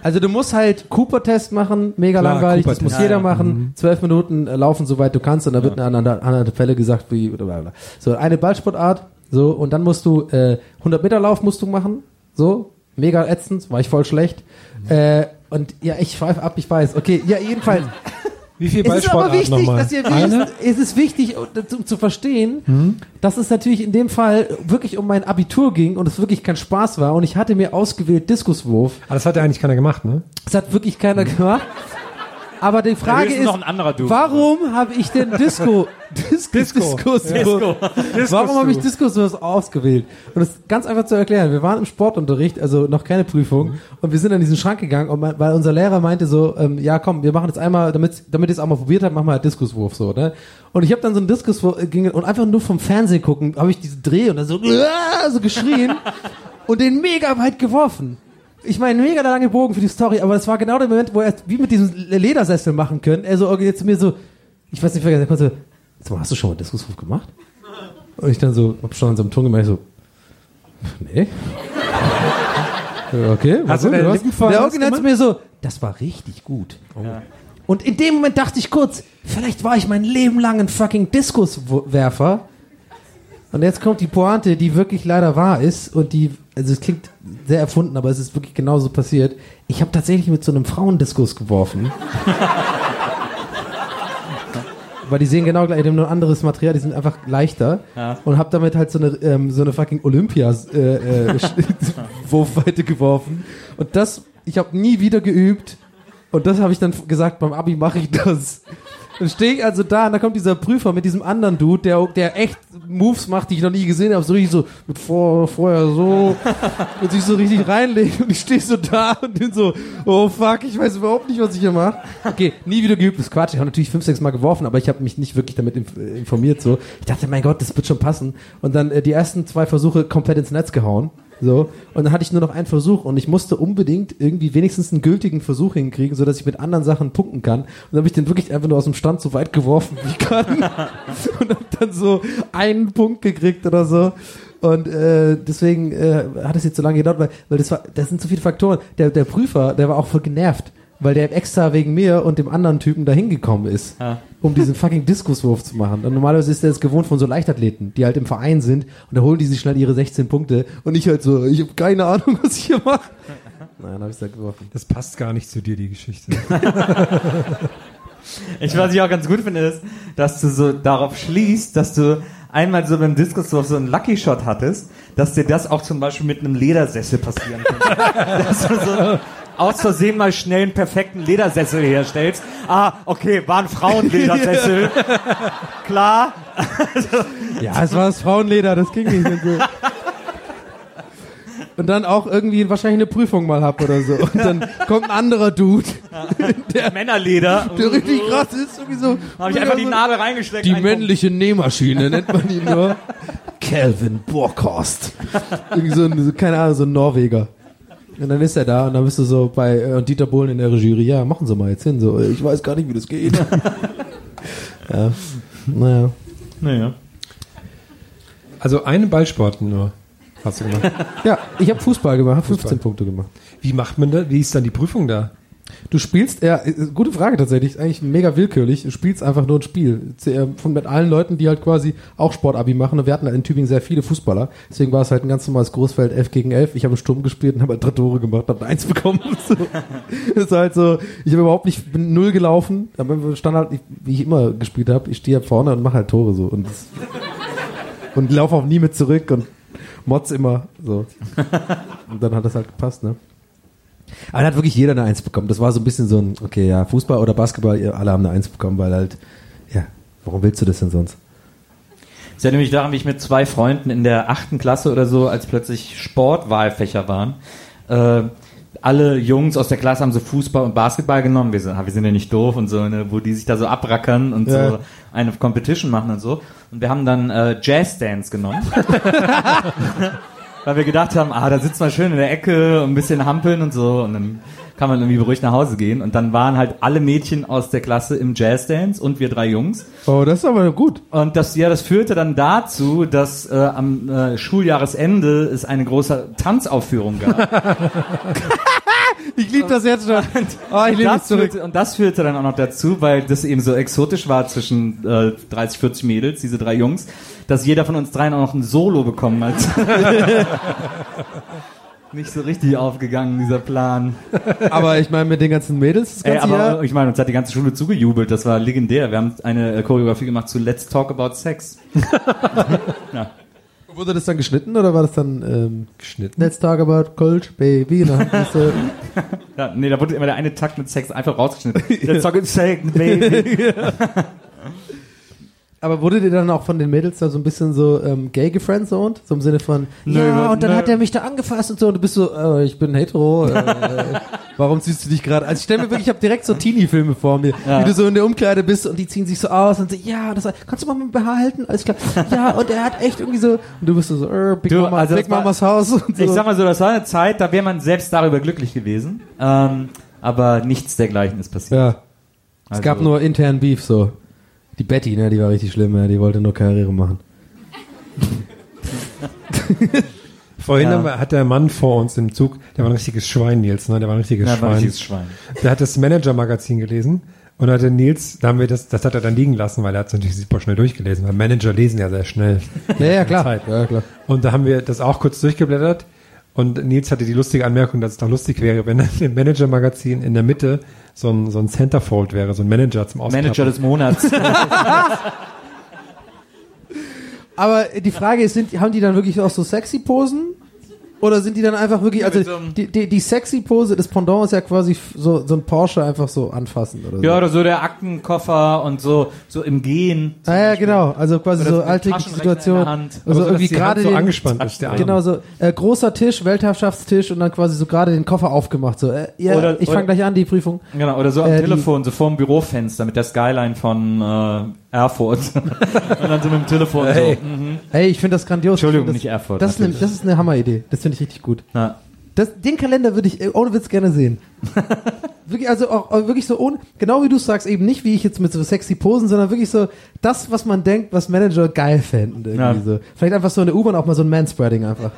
Also du musst halt Cooper-Test machen, mega Klar, langweilig, das muss jeder Ja, ja. machen. Zwölf Minuten äh, laufen, soweit du kannst, und da wird eine andere, andere Fälle gesagt, wie bla bla bla. So, eine Ballsportart, so, und dann musst du äh, 100 Meter Lauf musst du machen, so, mega ätzend, war ich voll schlecht. Äh, und ja, ich schweife ab, ich weiß. Okay, ja, jedenfalls. [laughs] Wie viel Es ist aber wichtig, dass ihr wisst, es ist wichtig, um zu verstehen, dass es natürlich in dem Fall wirklich um mein Abitur ging und es wirklich kein Spaß war und ich hatte mir ausgewählt Diskuswurf. Aber das hat ja eigentlich keiner gemacht, ne? Das hat wirklich keiner gemacht. Aber die Frage ist, warum habe ich denn Disco, Dis [laughs] Disco. Diskus, Disco. warum habe ich Diskuswurf ausgewählt? Und das ist ganz einfach zu erklären. Wir waren im Sportunterricht, also noch keine Prüfung, und wir sind an diesen Schrank gegangen, und weil unser Lehrer meinte so, ähm, ja komm, wir machen jetzt einmal, damit, damit ihr es auch mal probiert habt, machen wir halt Diskuswurf so, ne? Und ich habe dann so einen Diskuswurf, äh, ging, und einfach nur vom Fernsehen gucken, habe ich diesen Dreh und dann so, [laughs] so geschrien [laughs] und den mega weit geworfen. Ich meine, mega lange Bogen für die Story, aber das war genau der Moment, wo er wie mit diesem Ledersessel machen können. Er so jetzt zu mir so, ich weiß nicht, wer gesagt hat, sag mal, hast du schon mal Diskuswurf gemacht? Und ich dann so, hab schon an seinem Ton gemerkt, so, nee. Ja, [laughs] Okay, Hast du deine was? Der Onkel hat mir so, das war richtig gut. Und in dem Moment dachte ich kurz, vielleicht war ich mein Leben lang ein fucking Diskuswerfer. Und jetzt kommt die Pointe, die wirklich leider wahr ist und die, also es klingt sehr erfunden, aber es ist wirklich genauso passiert. Ich habe tatsächlich mit so einem Frauendiskus geworfen. [laughs] Weil die sehen genau gleich, die haben nur anderes Material, die sind einfach leichter. Ja. Und habe damit halt so eine, ähm, so eine fucking Olympias äh, äh, [laughs] geworfen. Und das, ich habe nie wieder geübt. Und das habe ich dann gesagt, beim Abi mache ich das. Dann stehe ich also da und da kommt dieser Prüfer mit diesem anderen Dude, der, der echt Moves macht, die ich noch nie gesehen habe. So richtig so, mit vor, vorher so [laughs] und sich so richtig reinlegt. Und ich stehe so da und bin so, oh fuck, ich weiß überhaupt nicht, was ich hier mache. Okay, nie wieder geübt, das ist Quatsch. Ich habe natürlich fünf, sechs Mal geworfen, aber ich habe mich nicht wirklich damit inf informiert. So, Ich dachte, mein Gott, das wird schon passen. Und dann äh, die ersten zwei Versuche komplett ins Netz gehauen. So, und dann hatte ich nur noch einen Versuch und ich musste unbedingt irgendwie wenigstens einen gültigen Versuch hinkriegen, so dass ich mit anderen Sachen punkten kann. Und dann habe ich den wirklich einfach nur aus dem Stand so weit geworfen, wie ich kann. [laughs] und habe dann so einen Punkt gekriegt oder so. Und äh, deswegen äh, hat es jetzt so lange gedauert, weil, weil das war, das sind so viele Faktoren. Der, der Prüfer, der war auch voll genervt, weil der extra wegen mir und dem anderen Typen da hingekommen ist, Ja. um diesen fucking Diskuswurf zu machen. Und normalerweise ist der es gewohnt von so Leichtathleten, die halt im Verein sind und da holen die sich schnell ihre 16 Punkte und ich halt so, ich habe keine Ahnung, was ich hier mache. Naja, dann habe ich da geworfen. Das passt gar nicht zu dir, die Geschichte. [laughs] Ich, was ich auch ganz gut finde, ist, dass du so darauf schließt, dass du einmal so beim Diskuswurf so einen Lucky Shot hattest, dass dir das auch zum Beispiel mit einem Ledersessel passieren kann. [laughs] dass du so aus Versehen mal schnell einen perfekten Ledersessel herstellst. Ah, okay, war ein Frauenledersessel. [laughs] Klar. Ja, es war das Frauenleder, das ging nicht. Und, so. und dann auch irgendwie wahrscheinlich eine Prüfung mal hab oder so. Und dann kommt ein anderer Dude, [laughs] Männerleder. der richtig krass ist. Irgendwie so, Habe ich einfach die Nadel reingesteckt. Die männliche Nähmaschine nennt man ihn nur. [laughs] Calvin Borkhorst. Irgendwie so ein, so, keine Ahnung, so ein Norweger. Und dann ist er da und dann bist du so bei äh, und Dieter Bohlen in der Jury, ja, machen Sie mal jetzt hin. So, ich weiß gar nicht, wie das geht. [laughs] ja. Naja. Naja. Also einen Ballsport nur hast du gemacht. Ja, ich habe Fußball gemacht, hab 15 Fußball. Punkte gemacht. Wie macht man da? Wie ist dann die Prüfung da? Du spielst, ja, äh, gute Frage tatsächlich, eigentlich mega willkürlich. Du spielst einfach nur ein Spiel. Äh, Von mit allen Leuten, die halt quasi auch Sportabi machen. Und wir hatten halt in Tübingen sehr viele Fußballer. Deswegen war es halt ein ganz normales Großfeld 11 gegen 11. Ich habe einen Sturm gespielt und habe halt drei Tore gemacht, habe eins bekommen. [laughs] So. Ist halt so, ich habe überhaupt nicht, bin null gelaufen. Aber stand halt, wie ich immer gespielt habe, ich stehe halt vorne und mache halt Tore so. Und, und laufe auch nie mit zurück und motz immer so. Und dann hat das halt gepasst, ne? Aber dann hat wirklich jeder eine Eins bekommen. Das war so ein bisschen so ein, okay, ja, Fußball oder Basketball, ihr alle haben eine Eins bekommen, weil halt, ja, warum willst du das denn sonst? Ich erinnere mich daran, wie ich mit zwei Freunden in der achten Klasse oder so, als plötzlich Sportwahlfächer waren, äh, alle Jungs aus der Klasse haben so Fußball und Basketball genommen. Wir sind, ah, wir sind ja nicht doof und so, ne, wo die sich da so abrackern und Ja. so eine Competition machen und so. Und wir haben dann äh, Jazz Dance genommen. [laughs] [laughs] Weil wir gedacht haben, ah, da sitzt man schön in der Ecke und ein bisschen hampeln und so und dann kann man irgendwie beruhigt nach Hause gehen. Und dann waren halt alle Mädchen aus der Klasse im Jazz Dance und wir drei Jungs. Oh, das ist aber gut. Und das, ja, das führte dann dazu, dass äh, am äh, Schuljahresende es eine große Tanzaufführung gab. [laughs] Ich liebe das jetzt schon. Oh, ich das zurück. führte, und das führte dann auch noch dazu, weil das eben so exotisch war zwischen äh, 30, 40 Mädels, diese drei Jungs, dass jeder von uns dreien auch noch ein Solo bekommen hat. [laughs] Nicht so richtig aufgegangen, dieser Plan. Aber ich meine, mit den ganzen Mädels das Ey, ganze aber Jahr. ich meine, uns hat die ganze Schule zugejubelt, das war legendär. Wir haben eine Choreografie gemacht zu Let's Talk About Sex. [laughs] Wurde das dann geschnitten oder war das dann ähm, Geschnitten. Let's talk about Cold Baby? Du, [laughs] Ja, nee, da wurde immer der eine Takt mit Sex einfach rausgeschnitten. [laughs] Let's Talk About Sex, baby. [laughs] aber wurde dir dann auch von den Mädels da so ein bisschen so ähm, gay gefriendzoned? So im Sinne von, Nö, ja, und dann nö. hat er mich da angefasst und so und du bist so, äh, ich bin hetero. [laughs] Äh, warum ziehst du dich gerade? Also ich stell mir wirklich, ich habe direkt so Teenie-Filme vor mir, Ja. wie du so in der Umkleide bist und die ziehen sich so aus und so, ja, das, kannst du mal mit BH halten? Alles klar. Ja, und er hat echt irgendwie so, und du bist so, äh, Big, Du, Mama, also Big war- Mamas Haus und so. Ich sag mal so, das war eine Zeit, da wäre man selbst darüber glücklich gewesen. Ähm, aber nichts dergleichen ist passiert. ja. Es Also- gab nur internen Beef, so. Die Betty, ne, die war richtig schlimm, ja, die wollte nur Karriere machen. [laughs] Vorhin Ja. wir- hat der Mann vor uns im Zug, der war ein richtiges Schwein, Nils, ne? Der war ein richtiges Ja, war ein Schwein. richtiges Schwein. Der hat das Manager-Magazin gelesen und hatte Nils, da haben wir das, das hat er dann liegen lassen, weil er hat es natürlich super schnell durchgelesen, weil Manager lesen ja sehr schnell. Ja, ja, klar. Ja, klar. Und da haben wir das auch kurz durchgeblättert und Nils hatte die lustige Anmerkung, dass es doch lustig wäre, wenn im Manager-Magazin in der Mitte so ein, so ein Centerfold wäre, so ein Manager zum Ausklappen. Manager des Monats. [laughs] Aber die Frage ist, sind, haben die dann wirklich auch so sexy Posen? Oder sind die dann einfach wirklich, also so die, die, die sexy Pose, das Pendant ist ja quasi so, so ein Porsche einfach so anfassen oder so. Ja, oder so der Aktenkoffer und so, so im Gehen. ah, ja, genau, also quasi Oder so alltägliche Situation. Also so, irgendwie die Hand gerade so den, angespannt ist, der Arm. Genau so, äh, großer Tisch, Weltherrschaftstisch und dann quasi so gerade den Koffer aufgemacht. So, äh, ja, Oder- ich fange gleich an, die Prüfung. Genau, oder so am Äh, die- Telefon, so vorm Bürofenster mit der Skyline von äh, Erfurt. [laughs] und dann so mit dem Telefon Hey. so. Mhm. Ey, ich finde das grandios. Entschuldigung, Ich nicht find das, Erfurt, Das ist, eine, das ist eine Hammeridee. Das finde ich richtig gut. Ja. Das, den Kalender würde ich äh, ohne Witz gerne sehen. [laughs] wirklich, also auch, auch wirklich so ohne, genau wie du sagst, eben nicht wie ich jetzt mit so sexy Posen, sondern wirklich so das, was man denkt, was Manager geil fänden. Irgendwie Ja. so. Vielleicht einfach so in der U-Bahn auch mal so ein Manspreading einfach.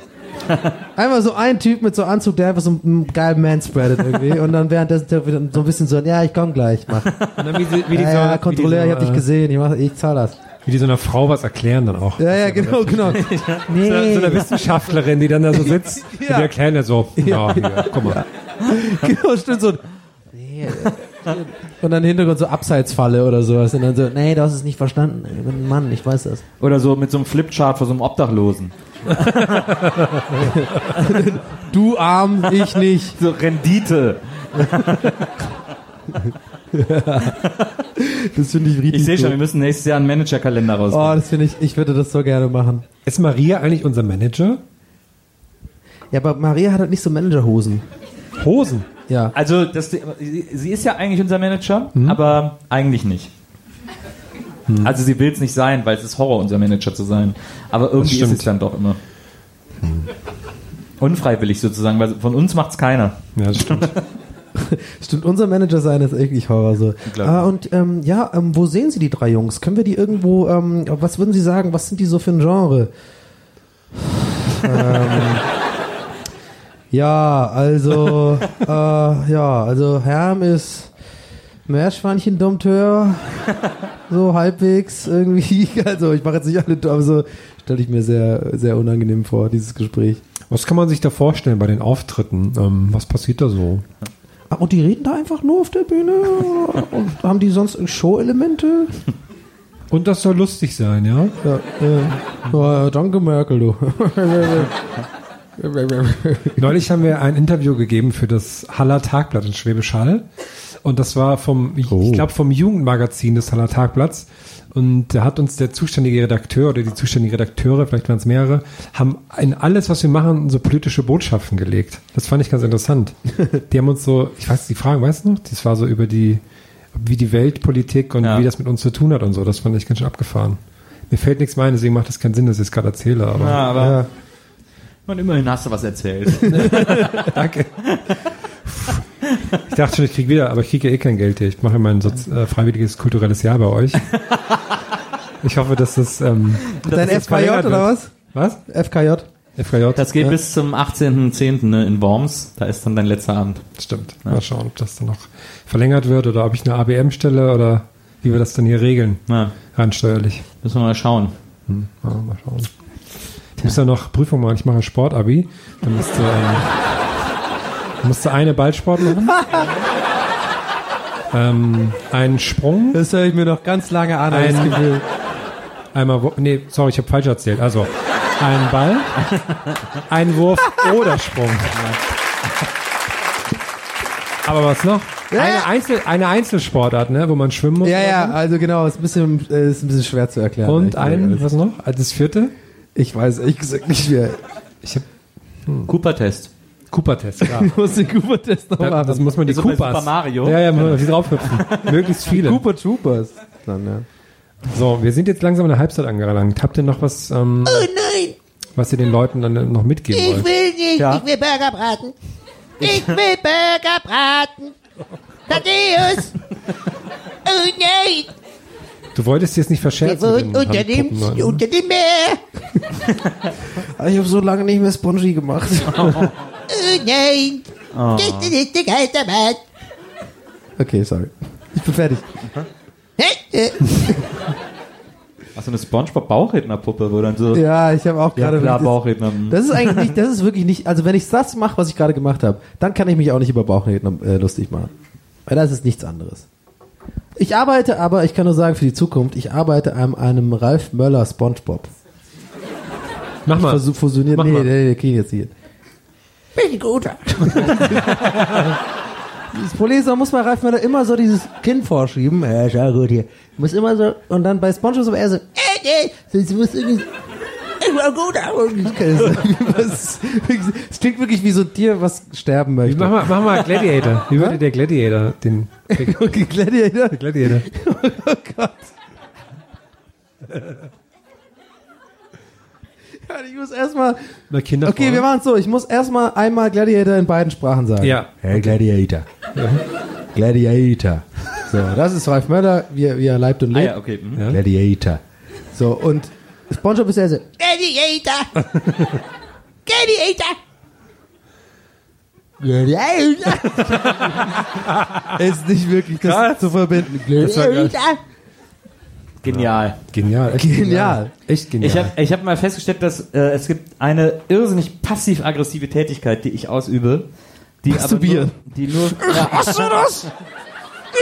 Einmal so ein Typ mit so Anzug, der einfach so einen geilen Manspreadet irgendwie und dann währenddessen der wieder so ein bisschen so, ja, ich komm gleich, mach. Und dann wie, sie- wie die Ja, so, ja, wie Kontrolleur, die ich so, hab dich äh, gesehen, ich, mach, ich zahl das. Wie die so einer Frau was erklären dann auch. Ja, ja, genau, genau. [laughs] So, Nee. so eine Wissenschaftlerin, die dann da so sitzt und [laughs] die erklären ja so, [laughs] ja, hier, guck mal. genau, stimmt so. Nee. Und dann im Hintergrund so Abseitsfalle oder sowas. Und dann so, nee, du hast es nicht verstanden. Ich bin ein Mann, ich weiß das. Oder so mit so einem Flipchart vor so einem Obdachlosen. [laughs] Du arm, ich nicht. So Rendite. Das finde ich richtig Ich sehe schon, wir müssen nächstes Jahr einen Managerkalender Oh, rausbringen. das finde ich, ich würde das so gerne machen. Ist Maria eigentlich unser Manager? Ja, aber Maria hat halt nicht so Managerhosen. Hosen. Ja. Also, das, sie, sie ist ja eigentlich unser Manager, aber eigentlich nicht. Also sie will es nicht sein, weil es ist Horror, unser Manager zu sein. Aber irgendwie ist stimmt. es dann doch immer. Unfreiwillig sozusagen, weil von uns macht's keiner. Ja, das stimmt. [laughs] Stimmt, unser Manager sein ist wirklich Horror so. Ah, und ähm, ja, ähm, wo sehen Sie die drei Jungs? Können wir die irgendwo, ähm, was würden Sie sagen, was sind die so für ein Genre? ähm, ja, also, äh, ja, also Herm ist Meerschweinchen-Dompteur, so halbwegs irgendwie. [laughs] Also ich mache jetzt nicht alle, aber so stelle ich mir sehr, sehr unangenehm vor, dieses Gespräch. Was kann man sich da vorstellen bei den Auftritten? Ähm, was passiert da so? Ah, und die reden da einfach nur auf der Bühne? Und haben die sonst Show-Elemente? Und das soll lustig sein, ja? Ja, ja. ja, danke Merkel, du. [laughs] Neulich haben wir ein Interview gegeben für das Haller Tagblatt in Schwäbisch Hall. Und das war vom, ich, Oh. ich glaube, vom Jugendmagazin des Haller Tagblatts. Und da hat uns der zuständige Redakteur oder die zuständigen Redakteure, vielleicht waren es mehrere, haben in alles, was wir machen, so politische Botschaften gelegt. Das fand ich ganz interessant. [laughs] Die haben uns so, ich weiß, die Fragen, weißt du noch? Das war so über die, wie die Weltpolitik und Ja. wie das mit uns zu tun hat und so. Das fand ich ganz schön abgefahren. Mir fällt nichts mehr ein, deswegen macht das keinen Sinn, dass ich es gerade erzähle. Aber Ja, aber Ja. und immerhin hast du was erzählt. [laughs] [laughs] Danke. Ich dachte schon, ich krieg wieder, aber ich kriege ja eh kein Geld hier. Ich mache mein Sozi äh, freiwilliges kulturelles Jahr bei euch. Ich hoffe, dass das, ähm, Dein das FKJ oder wird. was? Was? FKJ. FKJ? Das geht bis zum 18.10. Ne, in Worms. Da ist dann dein letzter Abend. stimmt. Mal schauen, ob das dann noch verlängert wird oder ob ich eine ABM stelle oder wie wir das dann hier regeln, Ja, rein steuerlich. müssen wir mal schauen. Hm, ja, mal schauen. Ich muss ja noch Prüfung machen. Ich mache Sportabi. Dann musst du, ähm, musst du eine Ballsport machen. [laughs] ähm, einen Sprung. Das höre ich mir noch ganz lange an, Ein- das Gefühl. Einmal, nee, sorry, ich habe falsch erzählt. Also, ein Ball, ein Wurf oder Sprung. Aber was noch? Ja, eine, ja. Einzel, eine Einzelsportart, ne, wo man schwimmen muss. Ja, ja, so. also genau, ist ein bisschen, äh, ist ein bisschen schwer zu erklären. Und ein, was noch? Das vierte? Ich weiß ehrlich gesagt nicht mehr. Ich habe Cooper-Test. Cooper-Test, klar. [laughs] Ich muss den Cooper-Test noch Ja, machen. das muss man die So bei Coopers. Super Mario? Ja, ja, muss man die draufhüpfen. [laughs] Möglichst viele. Cooper Troopers. Dann, ja. So, wir sind jetzt langsam in der Halbzeit angelangt. Habt ihr noch was, ähm, Oh nein, was ihr den Leuten dann noch mitgeben ich wollt? will nicht, Ja. ich will Burger braten. Ich will Burger braten. [laughs] Thaddeus! Oh nein, Du wolltest jetzt nicht wir verscherzen. den unter dem, Handpuppen, ne? unter dem Meer. [laughs] Ich habe so lange nicht mehr Spongy gemacht. Oh [laughs] nein, das ist der Geisterbahn. Okay, sorry. Ich bin fertig. Achso, [laughs] eine Spongebob-Bauchrednerpuppe, wo dann so. Ja, ich habe auch Ja, gerade. das, Bauchredner. das ist eigentlich nicht, das ist wirklich nicht, also wenn ich das mache, was ich gerade gemacht habe, dann kann ich mich auch nicht über Bauchredner äh, lustig machen. Weil das ist nichts anderes. Ich arbeite aber, ich kann nur sagen für die Zukunft, ich arbeite an einem Ralf Möller Spongebob. Mach mal. Versuch fusioniert. Mach Nee, mal. nee, nee, krieg ich jetzt hin. Bin ich guter. Das Problem ist, man muss bei Ralf Möller immer so dieses Kinn vorschieben. Ja, ist ja gut hier. Muss immer so, und dann bei Spongebob so eher so, äh, nee, sonst muss irgendwie, Und ich kann es sagen, was- Es klingt wirklich wie so ein Tier, was sterben möchte. Mach mal, mach mal Gladiator. Wie würde der Gladiator den [laughs] Okay, Gladiator. Gladiator? Oh Gott. Ja, ich muss erstmal. Na, Kinder Okay, wir machen es so. Ich muss erstmal einmal Gladiator in beiden Sprachen sagen. Ja. Hey, Gladiator. Gladiator. So, das ist Ralf Möller, wie, er- wie er leibt und Ah lebt. ja, okay. mhm. Gladiator. So, und Spongebob ist ja so. [laughs] Gladiator. Gladiator. Gladiator. [laughs] ist nicht wirklich das zu verbinden. Gladiator. Genial. Genial. Echt Genial. Echt genial. Ich habe ich hab mal festgestellt, dass äh, es gibt eine irrsinnig passiv-aggressive Tätigkeit, die ich ausübe. Die aber Masturbieren. nur, die nur [laughs] ja, Hast du das?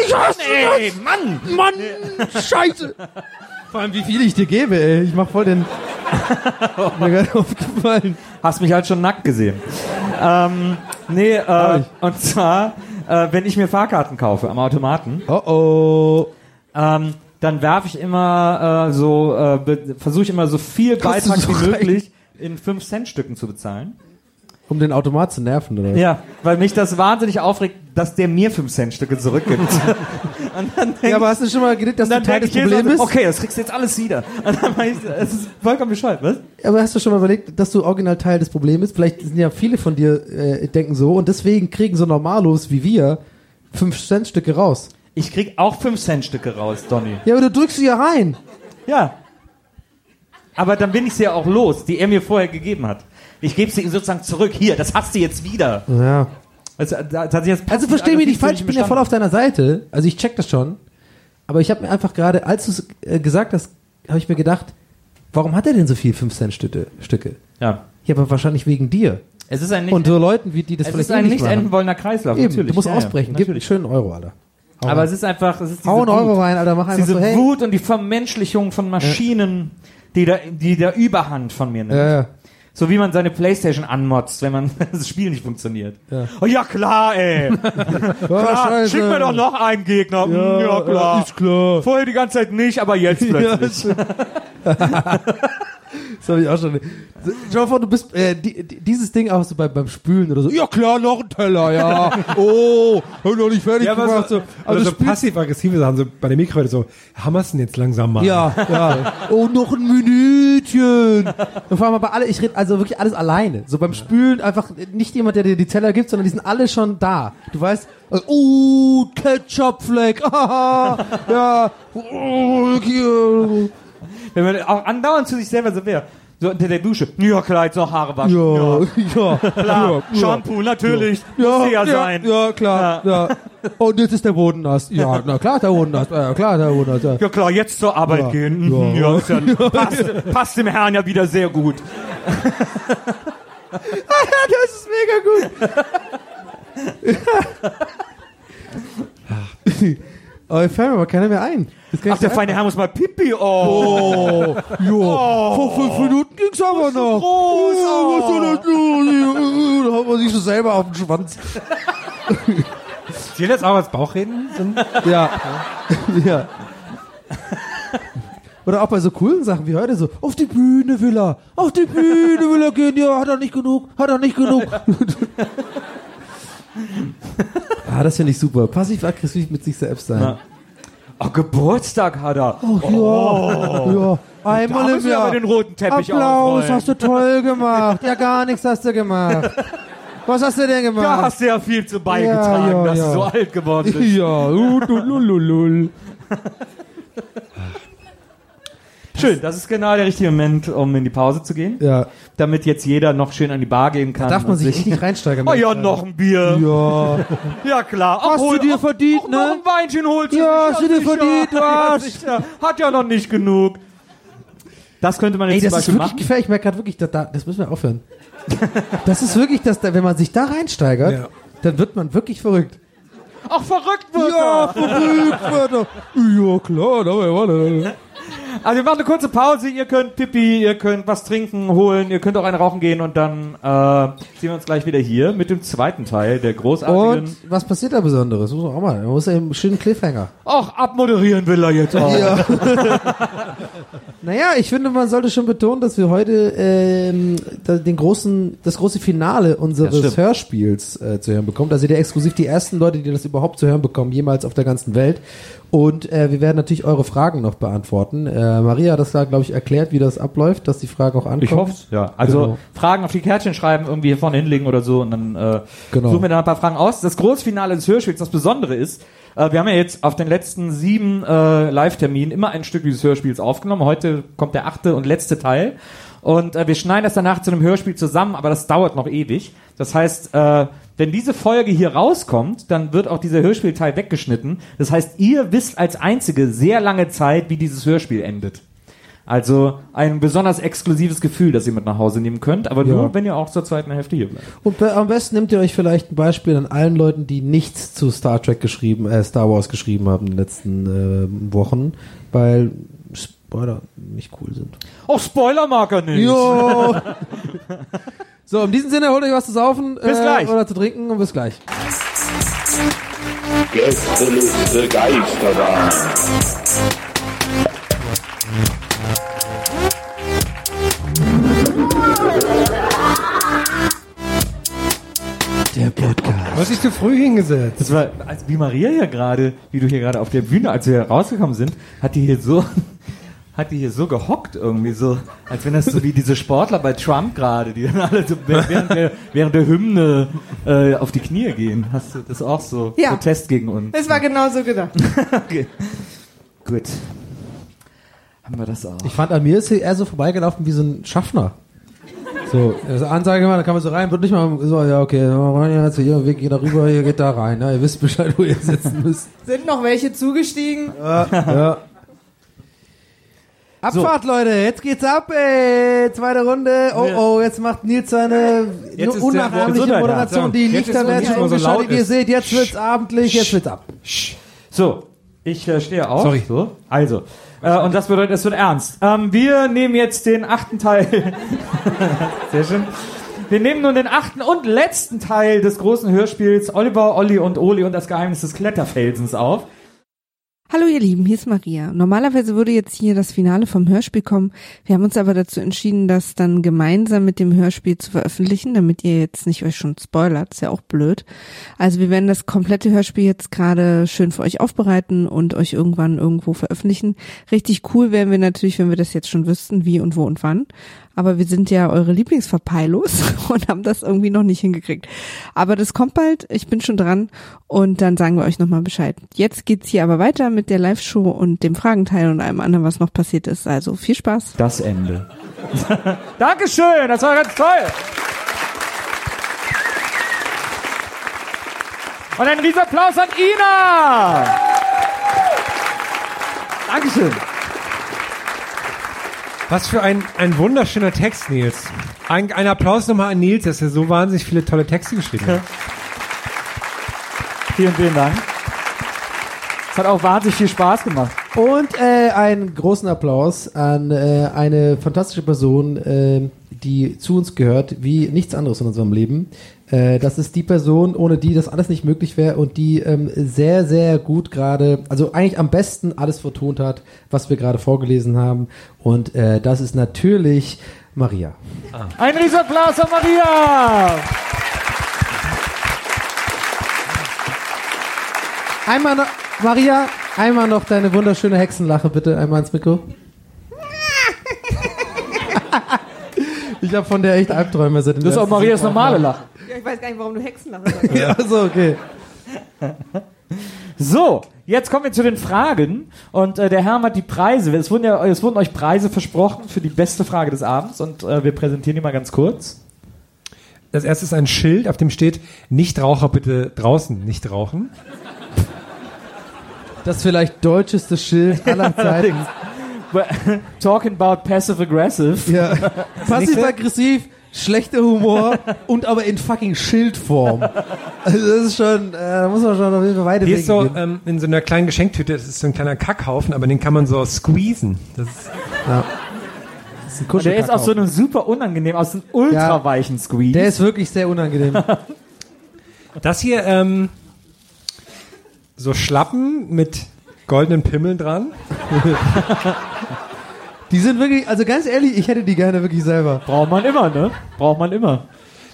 Ich hasse Ey, Mann! Mann, Scheiße. Vor allem, wie viel ich dir gebe, ey. Ich mach voll den. [laughs] mir gerade aufgefallen. Hast mich halt schon nackt gesehen. Ähm, nee, äh, und zwar, äh, wenn ich mir Fahrkarten kaufe am Automaten, Oh oh. ähm, dann werfe ich immer äh, so, äh, versuche ich immer so viel Kostet Beitrag so wie möglich in 5-Cent-Stücken zu bezahlen. Um den Automat zu nerven, oder? Ja, weil mich das wahnsinnig aufregt, dass der mir 5-Cent-Stücke zurückgibt. [laughs] und dann denk Ja, aber hast du schon mal gedacht, dass du Teil des Problems bist? Okay, das kriegst du jetzt alles wieder. Und dann ich, es ist vollkommen bescheuert, was? Aber hast du schon mal überlegt, dass du original Teil des Problems bist? Vielleicht sind ja viele von dir äh, denken so und deswegen kriegen so Normalos wie wir 5 Cent Stücke raus. Ich krieg auch 5-Cent-Stücke raus, Donny. Ja, aber du drückst sie ja rein. Ja. Aber dann bin ich sie ja auch los, die er mir vorher gegeben hat. Ich gebe sie ihm sozusagen zurück. Hier, das hast du jetzt wieder. Ja. Also, hat sich jetzt Also versteh mich nicht falsch, ich bin ja voll auf deiner Seite. Also ich check das schon. Aber ich habe mir einfach gerade, als du es äh, gesagt hast, habe ich mir gedacht, warum hat er denn so viel 5 Cent Stücke? Stücke? Ja. Ja, aber wahrscheinlich wegen dir. Es ist ein nicht, Und so Leuten, wie die das es vielleicht ist ein ähnlich nicht machen. enden wollender Kreislauf, Eben, natürlich. du musst Ja, ja, ausbrechen. Gib einen schönen Euro, Alter. Hau Aber rein. es ist einfach, es ist diese Hau einen Euro Wut. rein, Alter, mach einfach diese so, hey. Wut und die Vermenschlichung von Maschinen, die da, die da Überhand von mir nimmt. Ja, ja. So wie man seine Playstation anmotzt, wenn man [laughs] das Spiel nicht funktioniert. Ja. Oh ja klar, ey. [laughs] klar, schick mir doch noch einen Gegner. Ja, ja klar. Ist klar. Vorher die ganze Zeit nicht, aber jetzt [laughs] plötzlich. Das habe ich auch schon. Schau vor, du bist äh, die, die, dieses Ding auch so bei, beim Spülen oder so. Ja klar, noch ein Teller, ja. [laughs] Oh, hab noch nicht fertig Ja, gemacht. so, So. aber du so passiv-aggressive Sachen, so bei der Mikrowelle so, hammerst du denn jetzt langsam mal? Ja, ja. Oh, noch ein Minütchen. Und vor allem aber alle, ich rede also wirklich alles alleine. So beim Spülen einfach nicht jemand, der dir die Teller gibt, sondern die sind alle schon da. Du weißt, also, oh, Ketchupfleck. Ah, [laughs] ja. Oh, hier. Wenn man auch andauernd zu sich selber so wäre. So unter der Dusche. Ja, klar, jetzt noch Haare waschen. Ja, ja. Klar, ja, Shampoo, natürlich. Ja, Muss ja, ja, sein. ja, klar. Ja. Und jetzt ist der Boden nass. Ja, [laughs] na klar, der Boden nass. Ja, klar, der Boden nass. Ja. Ja klar, jetzt zur Arbeit Ja. gehen. Ja. Ja, ja, passt, passt dem Herrn ja wieder sehr gut. [laughs] das ist mega gut. [laughs] Fällt mir aber keiner mehr ein. Ach, der feine Herr muss mal Pipi. Oh. Oh, ja. Vor fünf Minuten ging's aber noch. groß. Oh, was soll das tun? Da hat man sich so selber auf den Schwanz. Zählt jetzt auch als Bauchreden? Ja. [laughs] ja. Oder auch bei so coolen Sachen wie heute so, auf die Bühne will er, auf die Bühne will er gehen, ja, hat er nicht genug, hat er nicht genug. [laughs] ah, das finde ich super. Passiv-aggressiv mit sich selbst sein. Na. Oh, Geburtstag hat er. Ja, ja. Einmal im Jahr. aber den roten Teppich Applaus, ausrollen. hast du toll gemacht. Ja, gar nichts hast du gemacht. Was hast du denn gemacht? Da hast du ja viel zu beigetragen, Ja, ja, dass ja. du so alt geworden bist. ja, ulululul. [laughs] Schön, das ist genau der richtige Moment, um in die Pause zu gehen. Ja, Damit jetzt jeder noch schön an die Bar gehen kann. darf man sich richtig reinsteigern. Oh [laughs] ja, noch ein Bier. Ja. [laughs] Ja, klar. Hast hol- du dir verdient, ach, ne? Noch ein Weinchen holst du Ja, hast du dir verdient, du [laughs] Arsch. Hat ja noch nicht genug. Das könnte man jetzt Ey, zum das ist Beispiel wirklich machen. gefährlich. Ich merke gerade wirklich, da, da, das müssen wir aufhören. Das ist wirklich, dass da, wenn man sich da reinsteigert, Ja. dann wird man wirklich verrückt. Ach, verrückt wird Ja, er. verrückt wird er. Ja, klar, da war ja Also wir machen eine kurze Pause. Ihr könnt Pipi, ihr könnt was trinken, holen, ihr könnt auch eine rauchen gehen und dann äh, sehen wir uns gleich wieder hier mit dem zweiten Teil der großartigen. Und was passiert da Besonderes? Muss man auch mal. Man muss ja einen schönen Cliffhanger. Ach, abmoderieren will er jetzt auch. Ja. [laughs] naja, ich finde, man sollte schon betonen, dass wir heute ähm, da- den großen, das große Finale unseres. Hörspiels äh, zu hören bekommt. Also der exklusiv die ersten Leute, die das überhaupt zu hören bekommen, jemals auf der ganzen Welt. Und äh, wir werden natürlich eure Fragen noch beantworten. Äh, Maria hat das da, glaube ich, erklärt, wie das abläuft, dass die Fragen auch ankommen. Ich hoffe ja. Also Genau. Fragen auf die Kärtchen schreiben, irgendwie hier vorne hinlegen oder so und dann äh, Genau. suchen wir dann ein paar Fragen aus. Das Großfinale des Hörspiels, das Besondere ist, äh, wir haben ja jetzt auf den letzten sieben äh, Live-Terminen immer ein Stück dieses Hörspiels aufgenommen. Heute kommt der achte und letzte Teil. Und äh, wir schneiden das danach zu einem Hörspiel zusammen, aber das dauert noch ewig. Das heißt, äh, wenn diese Folge hier rauskommt, dann wird auch dieser Hörspielteil weggeschnitten. Das heißt, ihr wisst als Einzige sehr lange Zeit, wie dieses Hörspiel endet. Also ein besonders exklusives Gefühl, das ihr mit nach Hause nehmen könnt, aber Ja. nur, wenn ihr auch zur zweiten Hälfte hier bleibt. Und am besten nehmt ihr euch vielleicht ein Beispiel an allen Leuten, die nichts zu Star Trek geschrieben, äh, Star Wars geschrieben haben in den letzten äh, Wochen, weil Spoiler nicht cool sind. Oh, Spoilermarker nicht! Jo! [laughs] so, in diesem Sinne, holt euch was zu saufen Bis äh, gleich. oder zu trinken und bis gleich. Gästeliste Geisterbahn. Der Podcast. Du hast dich zu früh hingesetzt. Das war, als wie Maria hier gerade, wie du hier gerade auf der Bühne, als wir rausgekommen sind, hat die hier so, hat die hier so gehockt irgendwie so, als wenn das so wie diese Sportler bei Trump gerade, die dann alle so [laughs] während der, während der Hymne äh, auf die Knie gehen. Hast du das auch so? Ja. Protest gegen uns. Es war genauso gedacht. [laughs] Okay. Gut. Haben wir das auch. Ich fand, an mir ist hier eher so vorbeigelaufen wie so ein Schaffner. So, also Ansage mal, da kann man so rein, wird nicht mal so, ja, okay, jetzt hier, Weg geht da rüber, hier geht da rein, ne? ihr wisst Bescheid, wo ihr sitzen müsst. Sind noch welche zugestiegen? Ja. [laughs] Abfahrt, Leute, jetzt geht's ab, ey. Zweite Runde. Oh, oh, jetzt macht Nils seine Jetzt unnachahmliche Moderation. ja. Die Jetzt werden nicht mehr so laut. Ihr seht, jetzt wird's abendlich, jetzt wird's ab. So, ich äh, stehe auf. Sorry. So, also. Äh, und das bedeutet, es wird ernst. Ähm, wir nehmen jetzt den achten Teil. [laughs] Sehr schön. Wir nehmen nun den achten und letzten Teil des großen Hörspiels Oliver, Olli und Oli und das Geheimnis des Kletterfelsens auf. Hallo ihr Lieben, hier ist Maria. Normalerweise würde jetzt hier das Finale vom Hörspiel kommen. Wir haben uns aber dazu entschieden, das dann gemeinsam mit dem Hörspiel zu veröffentlichen, damit ihr jetzt nicht euch schon spoilert. Ist ja auch blöd. Also wir werden das komplette Hörspiel jetzt gerade schön für euch aufbereiten und euch irgendwann irgendwo veröffentlichen. Richtig cool wären wir natürlich, wenn wir das jetzt schon wüssten, wie und wo und wann. Aber wir sind ja eure Lieblingsverpeilos [laughs] und haben das irgendwie noch nicht hingekriegt. Aber das kommt bald, ich bin schon dran und dann sagen wir euch nochmal Bescheid. Jetzt geht's hier aber weiter mit der Live-Show und dem Fragenteil und allem anderen, was noch passiert ist. Also viel Spaß. Das Ende. [laughs] Dankeschön, das war ganz toll. Und ein riesen Applaus an Ina. Dankeschön. Was für ein, ein wunderschöner Text, Nils. Ein, ein Applaus nochmal an Nils, dass er so wahnsinnig viele tolle Texte geschrieben hat. Vielen, vielen Dank. Es hat auch wahnsinnig viel Spaß gemacht. Und äh, einen großen Applaus an äh, eine fantastische Person, äh, die zu uns gehört, wie nichts anderes in unserem Leben. Äh, das ist die Person, ohne die das alles nicht möglich wäre und die ähm, sehr, sehr gut gerade, also eigentlich am besten alles vertont hat, was wir gerade vorgelesen haben. Und äh, das ist natürlich Maria. Ein riesen Applaus an Maria. Einmal noch, Maria, einmal noch deine wunderschöne Hexenlache, bitte, einmal ins Mikro. [laughs] Ich habe von der echt Albträume seit Das ist auch Marias normale Lache. Ja, ich weiß gar nicht, warum du Hexenlache sagst. Ja, so, okay. So, jetzt kommen wir zu den Fragen. Und äh, der Herr hat die Preise. Es wurden, ja, es wurden euch Preise versprochen für die beste Frage des Abends. Und äh, wir präsentieren die mal ganz kurz. Das erste ist ein Schild, auf dem steht, Nichtraucher bitte draußen nicht rauchen. Das vielleicht deutscheste Schild aller Zeiten. Talking about passive aggressive. Ja. Passiv-aggressiv, schlechter Humor [laughs] und aber in fucking Schildform. Also das ist schon, äh, da muss man schon auf jeden Fall weiter Die ist so ähm, in so einer kleinen Geschenktüte, das ist so ein kleiner Kackhaufen, aber den kann man so squeezen. Das ist, Das ist ein der ist auch so einem super unangenehm, aus einem ultra weichen Squeeze. Der ist wirklich sehr unangenehm. [laughs] das hier, ähm, so Schlappen mit goldenen Pimmeln dran. [laughs] Die sind wirklich, also ganz ehrlich, ich hätte die gerne wirklich selber. Braucht man immer, ne? Braucht man immer.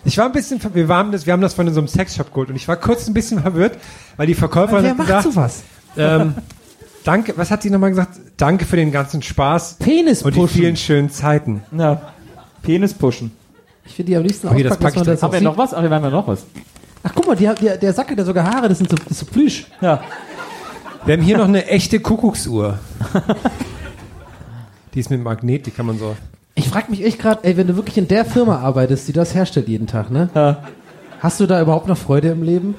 Ich war ein bisschen, wir, waren das, wir haben das von so einem Sexshop geholt und ich war kurz ein bisschen verwirrt, weil die Verkäuferin Wer hat macht gesagt, sowas? ähm, danke, was hat sie nochmal gesagt? Danke für den ganzen Spaß Penis und die pushen. vielen schönen Zeiten. Ja. Penis pushen. Ich finde die am liebsten Okay, das pack ich das Haben auch wir noch was? Ach, wir haben ja noch was. Ach guck mal, die, hat- der, der Sack hat ja sogar Haare, das sind so, das ist so Plüsch. Ja. Wir haben hier noch eine echte Kuckucksuhr. [laughs] die ist mit Magnet, die kann man so. Ich frage mich echt gerade, ey, wenn du wirklich in der Firma arbeitest, die das herstellt jeden Tag, ne? Ja. Hast du da überhaupt noch Freude im Leben?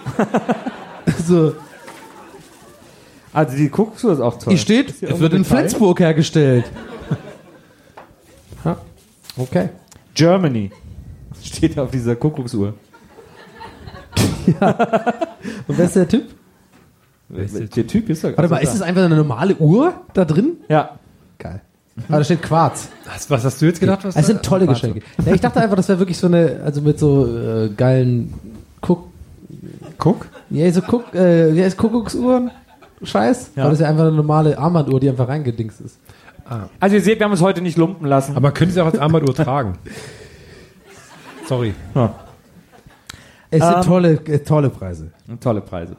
[laughs] so, Also die Kuckucksuhr ist auch toll. hier steht, es wird in Detail? Flensburg hergestellt. ja, okay. Germany. Steht auf dieser Kuckucksuhr. Und wer ist der Typ? Der Typ ist ja Warte mal, ist das einfach eine normale Uhr da drin? Ja. Geil. Aber da steht Quarz. Was, was hast du jetzt gedacht? Was Es sind tolle. Geschenke. Ja, ich dachte einfach, das wäre wirklich so eine, also mit so äh, geilen Guck, Guck. ja, so Guck, äh, wie heißt Kuckucksuhren? Scheiß? Ja. Aber das ist ja einfach eine normale Armbanduhr, die einfach reingedingst ist. Also ihr seht, wir haben uns heute nicht lumpen lassen. Aber man könnte sie auch als Armbanduhr tragen. Sorry. Es sind Ähm, tolle, äh, tolle Preise. Tolle Preise.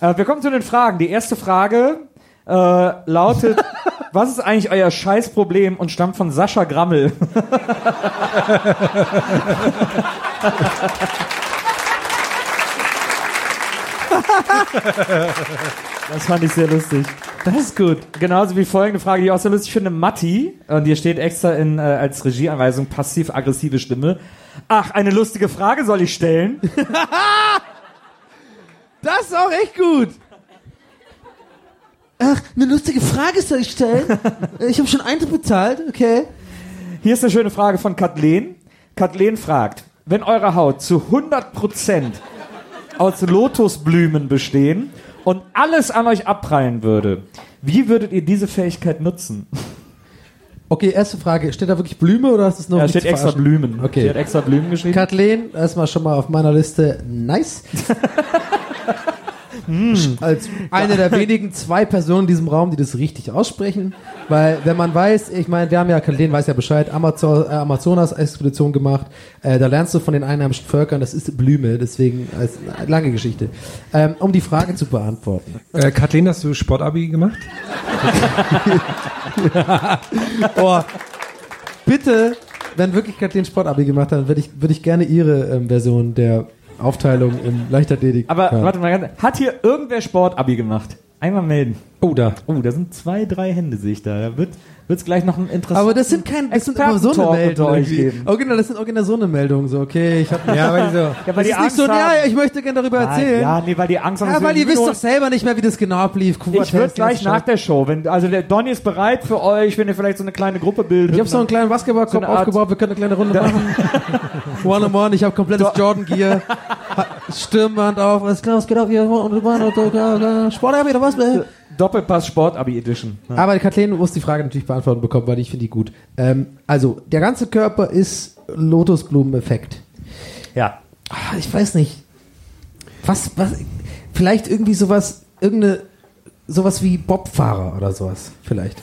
Äh, wir kommen zu den Fragen. Die erste Frage äh, lautet, [laughs] was ist eigentlich euer Scheißproblem und stammt von Sascha Grammel? das fand ich sehr lustig. Das ist gut. Genauso wie folgende Frage, die ich auch sehr lustig finde. Matti, und hier steht extra in, äh, als Regieanweisung passiv-aggressive Stimme. Ach, eine lustige Frage soll ich stellen? [laughs] Das ist auch echt gut. Ach, eine lustige Frage soll ich stellen. [laughs] ich habe schon Eintritt bezahlt, okay. Hier ist eine schöne Frage von Kathleen. Kathleen fragt, wenn eure Haut zu 100% aus Lotusblumen bestehen und alles an euch abprallen würde, wie würdet ihr diese Fähigkeit nutzen? Okay, erste Frage. Steht da wirklich Blume oder ist es nur Da dich steht extra verarschen? Blumen. Okay. Sie hat extra Blumen geschrieben. Kathleen, erstmal schon mal auf meiner Liste nice. [laughs] [laughs] Als eine der wenigen zwei Personen in diesem Raum, die das richtig aussprechen. Weil, wenn man weiß, ich meine, wir haben ja, Kathleen weiß ja Bescheid, Amazon, äh, Amazonas-Expedition gemacht. Äh, da lernst du von den einheimischen Völkern, das ist Blüme, deswegen als eine lange Geschichte. Ähm, um die Frage zu beantworten. Äh, Kathleen, hast du Sportabi gemacht? [laughs] Oh, bitte, wenn wirklich Kathleen Sportabi gemacht hat, dann würde ich, würde ich gerne ihre ähm, Version der Aufteilung im Leichtathletik. Aber warte mal, hat hier irgendwer Sportabi gemacht? Einmal melden. Oh, da. Oh, da sind zwei, drei Hände, sehe ich da. Da wird es gleich noch ein interessantes. Aber das sind kein, das sind immer so eine Meldung. Oh, genau, das sind original so eine Meldung. So, okay, ich habe Ja, weil die so. [laughs] Ja, Das ist nicht so, ja, ich möchte gerne darüber erzählen. Ja, nee, weil die Angst haben, Ja, weil ihr wisst doch selber nicht mehr, wie das genau ablief. Ich würde gleich nach der Show, wenn, also der Donny ist bereit für euch, wenn ihr vielleicht so eine kleine Gruppe bildet. Ich habe so einen kleinen Basketballkorb So aufgebaut, wir können eine kleine Runde machen. one on one, ich habe komplettes Jordan Gear, Stirnband auf, alles klar, was geht auf hier? Sport oder was? Doppelpass Sportabi Edition. Ja. Aber Kathleen muss die Frage natürlich beantworten bekommen, weil ich finde die gut. Ähm, also, der ganze Körper ist Lotusblumen-Effekt. ja. Ah, Ich weiß nicht. Was, was, vielleicht irgendwie sowas, irgendeine, sowas wie Bobfahrer oder sowas, vielleicht.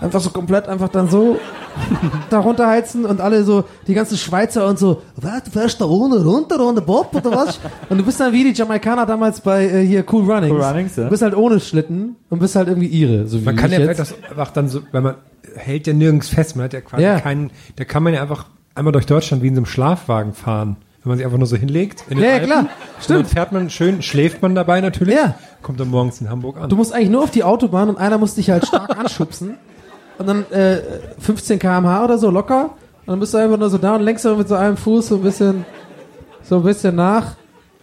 Einfach so komplett, einfach dann so [laughs] da runterheizen und alle so, die ganzen Schweizer und so, was, du fährst da ohne runter, ohne Bob oder was? [laughs] Und du bist dann wie die Jamaikaner damals bei äh, hier Cool Runnings. Cool Runnings, ja. Du bist halt ohne Schlitten und bist halt irgendwie ihre, so wie Man kann ja vielleicht das einfach dann so, weil man hält ja nirgends fest, man hat ja quasi Ja. keinen, da kann man ja einfach einmal durch Deutschland wie in so einem Schlafwagen fahren. Wenn man sich einfach nur so hinlegt. In den Ja, ja, Alpen, klar. Und dann fährt man schön, schläft man dabei natürlich. Ja. Kommt dann morgens in Hamburg an. Du musst eigentlich nur auf die Autobahn und einer muss dich halt stark [laughs] anschubsen. Und dann äh, 15 km/h oder so locker. Und dann bist du einfach nur so da und lenkst dann mit so einem Fuß so ein bisschen, so ein bisschen nach.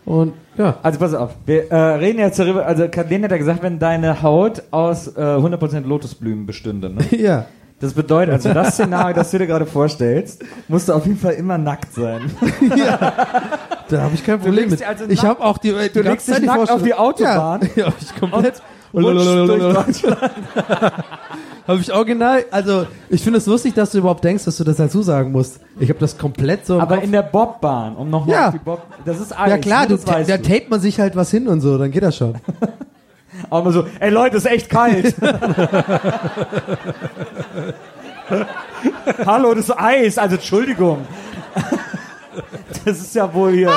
Und ja. Also pass auf, wir äh, reden jetzt darüber, also Kathleen hat ja gesagt, wenn deine Haut aus äh, 100% Lotusblumen bestünde, ne? [laughs] Ja. Das bedeutet, also das Szenario, das du dir gerade vorstellst, musst du auf jeden Fall immer nackt sein. [laughs] Da habe ich kein Problem mit. also ich habe auch die, die Du legst dich nackt auf die Autobahn Ja, [laughs] ja ich komplett. und durch Deutschland. Habe ich original, also ich finde es lustig, dass du überhaupt denkst, dass du das dazu sagen musst. Ich habe das komplett so Aber Kopf. in der Bobbahn, um nochmal Ja. auf die Bob... Das ist Eis, Ja klar, ne, du, da du. tapet man sich halt was hin und so, dann geht das schon. [laughs] Mal so, ey Leute, ist echt kalt. [laughs] Hallo, das ist Eis, also Entschuldigung. Das ist ja wohl hier.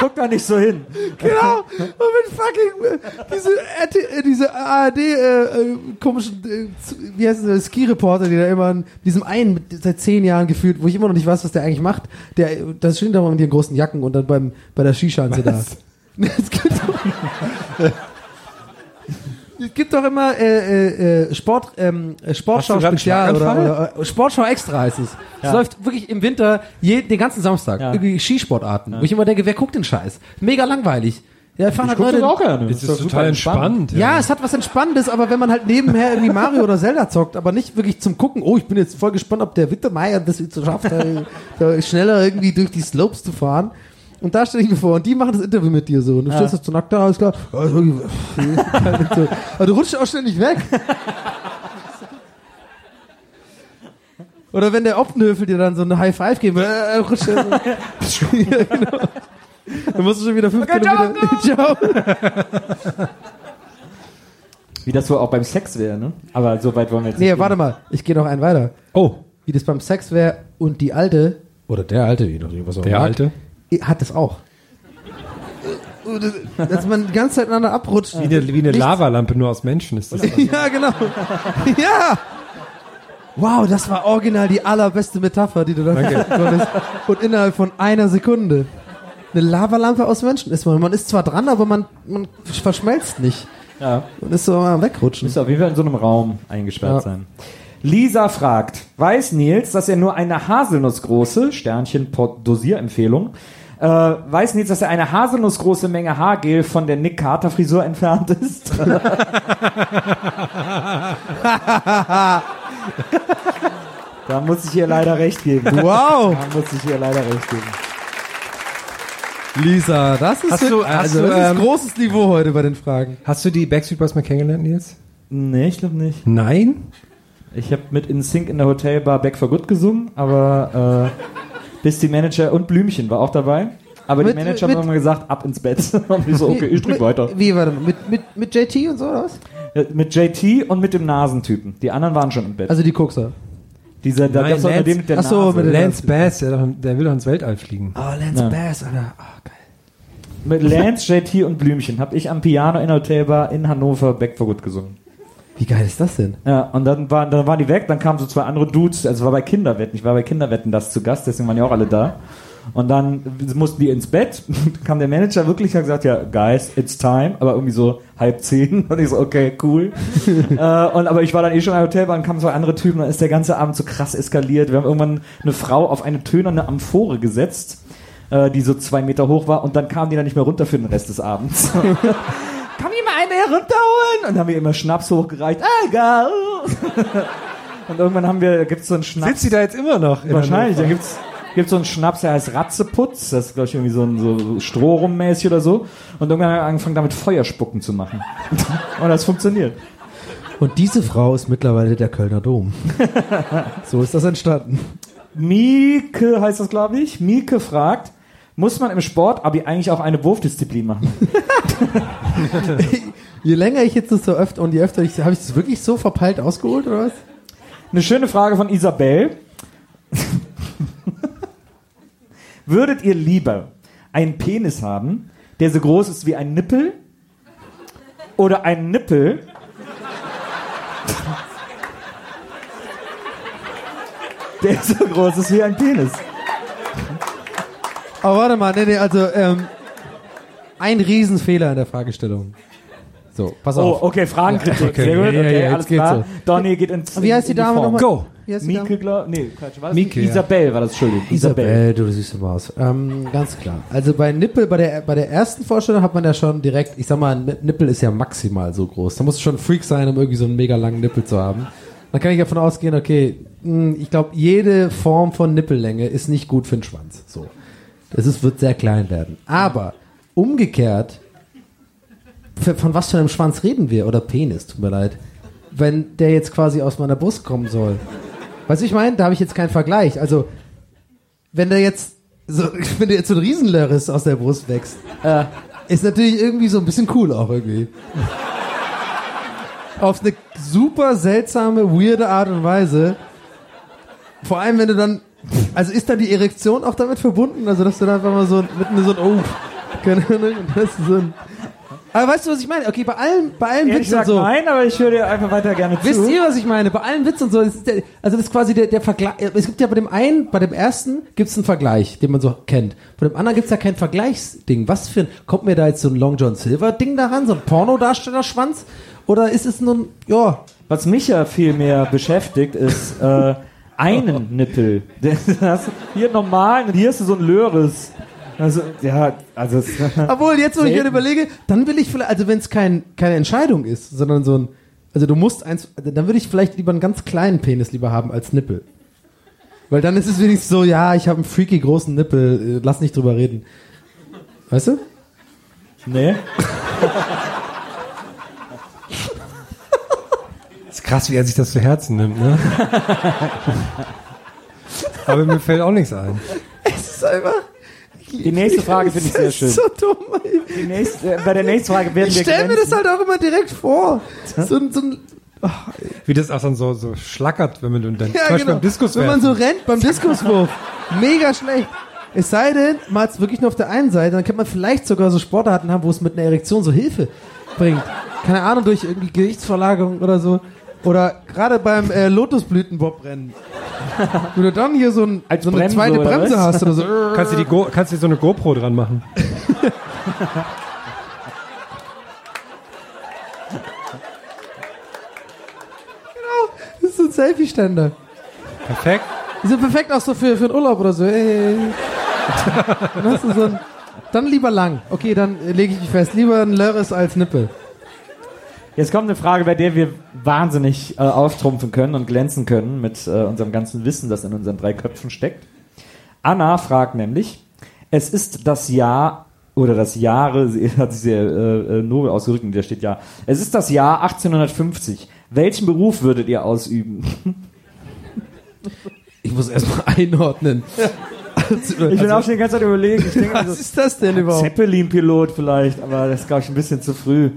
Guck da nicht so hin. genau. Und mit fucking diese, äh, diese ARD äh, äh, komischen, äh, wie heißt es, Ski-Reporter, die da immer in diesem einen seit zehn Jahren gefühlt, wo ich immer noch nicht weiß, was der eigentlich macht. Der, das steht da mal mit den großen Jacken und dann beim bei der Skischanze da. Es [laughs] gibt doch, [laughs] es gibt doch immer äh, äh, äh, Sport, ähm, äh, Sportschau Spezial oder, oder äh, Sportschau Extra heißt es. Es läuft wirklich im Winter je, den ganzen Samstag. Ja. Irgendwie Skisportarten. Wo ich immer denke, wer guckt den Scheiß? Mega langweilig. Ja, fahren halt guck Leute. das auch gerne. Das ist doch total super entspannt. Ja, es hat was Entspannendes, aber wenn man halt nebenher irgendwie Mario oder Zelda zockt, aber nicht wirklich zum Gucken, oh, ich bin jetzt voll gespannt, ob der Wittermeier das jetzt so schafft, da, da schneller irgendwie durch die Slopes zu fahren. Und da stelle ich mir vor, und die machen das Interview mit dir so. Und du stehst jetzt so nackt da, alles klar. Ja, [laughs] so. Aber du rutschst auch ständig weg. Oder wenn der Optenhöfel dir dann so eine High Five geben, will, äh, rutscht er so. [laughs] ja, genau. Dann musst du schon wieder fünf Kilometer. [laughs] Ciao. Wie das wohl auch beim Sex wäre, ne? Aber so weit wollen wir jetzt Nee, nicht warte mal, ich gehe noch einen weiter. Oh, Wie das beim Sex wäre und die alte, oder der alte, je nachdem, was er der mag, Alte. Hat das auch. Dass man die ganze Zeit aneinander abrutscht. Wie eine, wie eine Lavalampe nur aus Menschen ist das. [laughs] Ja, genau. Ja. Wow, das war original die allerbeste Metapher, die du da konntest. [laughs] Und innerhalb von einer Sekunde. Eine Lavalampe aus Menschen ist man. Man ist zwar dran, aber man, man verschmelzt nicht. Ja. Man ist so am wegrutschen. Müsste auf jeden Fall in so einem Raum eingesperrt Ja. sein. Lisa fragt, weiß Nils, dass er nur eine haselnussgroße, Sternchen Dosierempfehlung, äh, weiß Nils, dass er eine haselnussgroße Menge Haargel von der Nick Carter Frisur entfernt ist? [laughs] da muss ich ihr leider recht geben. Wow, Da muss ich ihr leider recht geben. Lisa, das ist, Hast du- hast also, du, das ist ähm, großes Niveau heute bei den Fragen. Hast du die Backstreet Boys mal kennengelernt, Nils? Nee, ich glaube nicht. Nein? Ich habe mit In Sync in der Hotelbar Back for Good gesungen, aber äh, bis die Manager und Blümchen war auch dabei. Aber Mit- die Manager mit- haben immer gesagt, ab ins Bett. [laughs] und ich so, okay, ich drück Mit- weiter. Wie, warte, mal, mit, mit, mit JT und so, oder was? Mit JT und mit dem Nasentypen. Die anderen waren schon im Bett. Also die Kokser. Dieser, da Nein, gab's Lance- den mit der Ach so, Nase. mit Lance Bass, der, doch, der will doch ins Weltall fliegen. Oh, Lance Ja. Bass, Alter. Oh, geil. mit Lance, JT und Blümchen habe ich am Piano in der Hotelbar in Hannover Back for Good gesungen. Wie geil ist das denn? Ja, und dann, waren dann waren die weg, dann kamen so zwei andere Dudes, also war bei Kinderwetten, ich war bei Kinderwetten das zu Gast, deswegen waren ja auch alle da. Und dann mussten die ins Bett, [laughs] kam der Manager wirklich und hat gesagt, ja, guys, it's time, aber irgendwie so halb zehn. Und ich so, okay, cool. [laughs] äh, und aber ich war dann eh schon im Hotel, dann kamen zwei andere Typen, dann ist der ganze Abend so krass eskaliert. Wir haben irgendwann eine Frau auf eine tönerne Amphore gesetzt, äh, die so zwei Meter hoch war, und dann kamen die dann nicht mehr runter für den Rest des Abends. [laughs] Kann ich mal eine herunterholen? Und dann haben wir immer Schnaps hochgereicht. Ah, geil. [laughs] Und irgendwann haben wir, gibt's so einen Schnaps. Sitzt sie da jetzt immer noch? in Wahrscheinlich, da gibt's gibt's so einen Schnaps, der heißt Ratzeputz, das ist glaube ich irgendwie so ein so Strohrum-mäßig oder so. Und irgendwann haben wir angefangen damit Feuerspucken zu machen. [laughs] Und das funktioniert. Und diese Frau ist mittlerweile der Kölner Dom. [laughs] so ist das entstanden. Mieke heißt das glaube ich. Mieke fragt, muss man im Sport aber eigentlich auch eine Wurfdisziplin machen? [laughs] Je länger ich jetzt das so öfter und je öfter ich, habe ich das wirklich so verpeilt ausgeholt oder was? Eine schöne Frage von Isabel. Würdet ihr lieber einen Penis haben, der so groß ist wie ein Nippel? Oder einen Nippel, [laughs] der so groß ist wie ein Penis? Aber warte mal, nee, nee, also ähm, ein Riesenfehler in der Fragestellung. So, pass Oh, auf. okay, Fragenkritik. Ja, okay. Sehr gut, Ja, ja, okay, ja, alles jetzt geht's klar. Donny geht ins Wie heißt die in Dame Form. nochmal? Go! Wie heißt die Dame? Mieke, glaub, nee, Quatsch, was? Mieke, ja. Isabel war das, Entschuldigung. Isabel, du süße Maus. Ähm, ganz klar. Also bei Nippel, bei der, bei der ersten Vorstellung hat man ja schon direkt, ich sag mal, ein Nippel ist ja maximal so groß. Da muss schon ein Freak sein, um irgendwie so einen mega langen Nippel zu haben. dann kann ich davon ausgehen, okay, mh, ich glaube, jede Form von Nippellänge ist nicht gut für den Schwanz. So. Das ist, wird sehr klein werden. Aber umgekehrt, von was für einem Schwanz reden wir? Oder Penis, tut mir leid. Wenn der jetzt quasi aus meiner Brust kommen soll. Weißt du, ich meine, da habe ich jetzt keinen Vergleich. Also, wenn der jetzt so, [laughs] wenn der jetzt so ein Riesenlörris aus der Brust wächst, äh, ist natürlich irgendwie so ein bisschen cool auch irgendwie. Auf eine super seltsame, weirde Art und Weise. Vor allem, wenn du dann, also ist dann die Erektion auch damit verbunden? Also, dass du dann einfach mal so mit so ein, oh, keine Ahnung, das ist so ein, aber weißt du, was ich meine? Okay, bei allen, bei allen Ich Witzen und so. nein, aber ich höre dir einfach weiter gerne zu. Wisst ihr, was ich meine? Bei allen Witzen und so, das ist der, also das ist quasi der, der Vergleich. Es gibt ja bei dem einen, bei dem ersten gibt es einen Vergleich, den man so kennt. Bei dem anderen gibt es ja kein Vergleichsding. Was für ein, kommt mir da jetzt so ein Long John Silver Ding daran, so ein Pornodarstellerschwanz? Oder ist es nun, ja, Was mich ja viel mehr beschäftigt, ist äh, einen [laughs] Nippel. Das, hier normal und hier ist so ein Löres. Also, ja, also es, [laughs] Obwohl, jetzt, wo ich mir überlege, dann will ich vielleicht, also wenn es kein, keine Entscheidung ist, sondern so ein, also du musst eins, dann würde ich vielleicht lieber einen ganz kleinen Penis lieber haben als Nippel. Weil dann ist es wenigstens so, ja, ich habe einen freaky großen Nippel, äh, lass nicht drüber reden. Weißt du? nee. [laughs] krass, wie er sich das zu Herzen nimmt, ne? [laughs] Aber mir fällt auch nichts ein. Es ist einfach. Die nächste Frage finde ich sehr Das schön. ist so dumm. ey. Die nächste, äh, bei der nächsten Frage werden Ich wir stelle mir das halt auch immer direkt vor. So, ein- so ein, Wie das auch dann so, so schlackert, wenn man dann, ja, zum Beispiel genau. beim Diskus Wenn man so rennt beim [laughs] Diskuswurf. Mega schlecht. Es sei denn, man hat es wirklich nur auf der einen Seite, dann kann man vielleicht sogar so Sportarten haben, wo es mit einer Erektion so Hilfe bringt. Keine Ahnung, durch irgendwie Gewichtsverlagerung oder so. Oder gerade beim äh, Lotusblütenbobrennen. Wenn du dann hier so, ein, Als so eine Bremse, zweite oder Bremse was? hast oder so. kannst du die Go kannst du so eine GoPro dran machen. Das ist so ein Selfie-Ständer. Perfekt. Die sind perfekt auch so für, für einen Urlaub oder so. Ey. Dann, so ein, dann lieber lang. Okay, dann lege ich mich fest. Lieber ein Lörres als Nippel. Jetzt kommt eine Frage, bei der wir wahnsinnig äh, auftrumpfen können und glänzen können mit äh, unserem ganzen Wissen, das in unseren drei Köpfen steckt. Anna fragt nämlich, es ist das Jahr oder das Jahre, [laughs] sie hat sich sehr äh, äh, nobel ausgedrückt, und da steht ja, es ist das Jahr 1850. Welchen Beruf würdet ihr ausüben? Ich muss erstmal einordnen. [laughs] Ich bin auch schon die ganze Zeit überlegen. Denke, Was also, ist das denn überhaupt? Zeppelin-Pilot vielleicht, aber das ist, glaube ich, ein bisschen zu früh.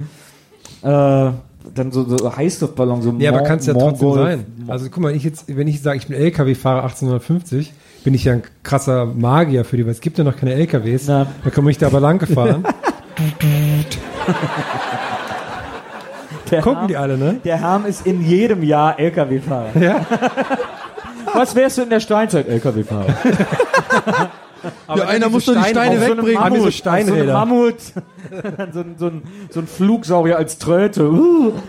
Äh, dann so, so Heißluftballon, so Ja, aber Mon- kann es ja trotzdem Mongol- sein. Also guck mal, ich jetzt, wenn ich sage, ich bin LKW-Fahrer 1850, bin ich ja ein krasser Magier für die, weil es gibt ja noch keine LKWs. Na. Da komme ich da aber lang gefahren. [laughs] [laughs] Der Gucken Harm- die alle, ne? Der Harm ist in jedem Jahr LKW-Fahrer. Ja. [laughs] Was wärst du in der Steinzeit LKW-Fahrer? Aber Ja, einer muss diese doch die Steine so wegbringen. So Mammut, So Steinräder. ein Mammut. so, ein, so, ein, so ein Flugsaurier als Tröte. Uh. [laughs]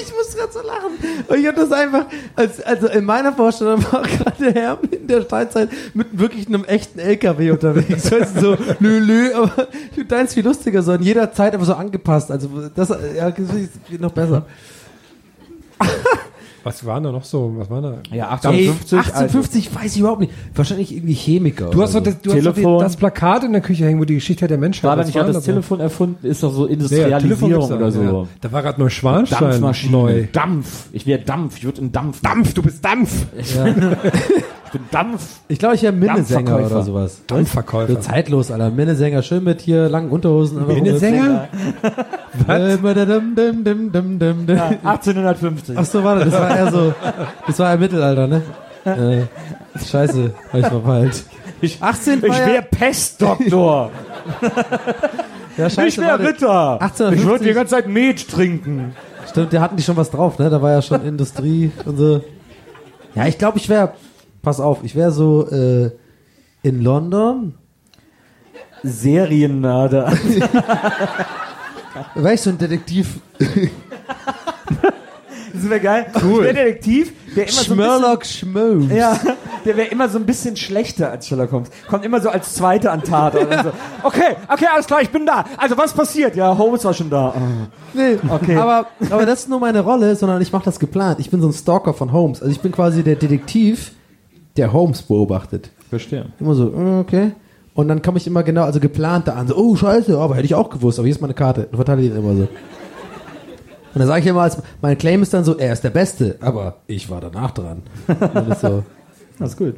Ich muss gerade so lachen. Und ich habe das einfach, als, also in meiner Vorstellung war [laughs] gerade der Herr in der Steinzeit mit wirklich einem echten LKW unterwegs. Weißt du, so, lü, lü, aber deins viel lustiger, so in jeder Zeit aber so angepasst. Also das, ja, das geht noch besser. Was waren da noch so? Was war da? Ja, Ey, 1850. 1850 weiß ich überhaupt nicht. Wahrscheinlich irgendwie Chemiker. Du hast doch oder das, du hast doch die, Telefon. das Plakat in der Küche hängen, wo die Geschichte der Menschheit War da nicht auch war das so? Telefon erfunden? Ist doch so Ja, ja, Telefon Industrialisierung da, oder so. Ja. Da war gerade Neuschwanstein Dampfmaschine. neu. Dampf. Ich wäre Dampf. Ich würde in Dampf. Dampf, du bist Dampf. [laughs] Ich bin Dampf. Ich glaube, ich wäre Minnesänger oder sowas. So Dampfverkäufer. zeitlos, Alter. Minnesänger, schön mit hier langen Unterhosen. Minnesänger? [laughs] Was? Dim, dim, dim, dim, dim, dim. Ja, 1850. Ach so, warte, das war eher so, [laughs] das war im Mittelalter, ne? Äh, scheiße, hab ich verpeilt. Ich, 18 ich wäre Pestdoktor. [laughs] Ja, scheiße, ich wäre. Ritter. 1850. Ich würde die ganze Zeit Met trinken. Stimmt, da hatten die schon was drauf, ne? Da war ja schon Industrie und so. Ja, ich glaube, ich wäre, pass auf, ich wäre so äh, in London, Seriennörder. [laughs] wäre ich so ein Detektiv. [laughs] Das wäre geil. Cool. Der Detektiv, der immer so ein Schmörlock Schmoes. bisschen, ja, der wäre immer so ein bisschen schlechter als Sherlock Holmes. Kommt immer so als Zweiter an Tatort. und so. [laughs] Okay, okay, alles klar, ich bin da. Also was passiert? Ja, Holmes war schon da. Ah. Nee, Okay. aber, aber das ist nur meine Rolle, sondern ich mache das geplant. Ich bin so ein Stalker von Holmes. Also ich bin quasi der Detektiv, der Holmes beobachtet. Verstehe. Immer so, äh, okay. Und dann komme ich immer genau, also geplant da an, so, oh scheiße, aber hätte ich auch gewusst, aber hier ist meine Karte. Und verteile die immer so. Und dann sage ich immer, als, mein Claim ist dann so, er ist der Beste, aber ich war danach dran. [laughs] Das ist so. Das ist gut.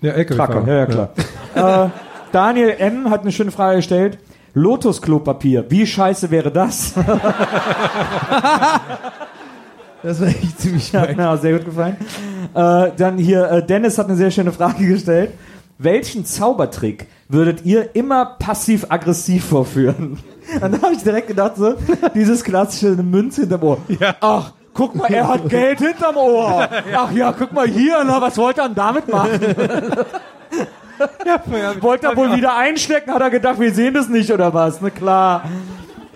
Ja. Tracker, ja, ja klar. Äh, Daniel M. hat eine schöne Frage gestellt. Lotus-Klopapier, wie scheiße wäre das? [laughs] Das war echt ziemlich Ja, genau, sehr gut gefallen. Äh, dann hier, äh, Dennis hat eine sehr schöne Frage gestellt. Welchen Zaubertrick würdet ihr immer passiv-aggressiv vorführen? [laughs] Und da habe ich direkt gedacht, so, dieses klassische Münze hinterm Ohr. Ach, guck mal, er hat Geld hinterm Ohr. [laughs] Ach ja, guck mal hier, na, was wollte er denn damit machen? [laughs] wollte er wohl wieder einstecken, hat er gedacht, wir sehen das nicht oder was? Na klar.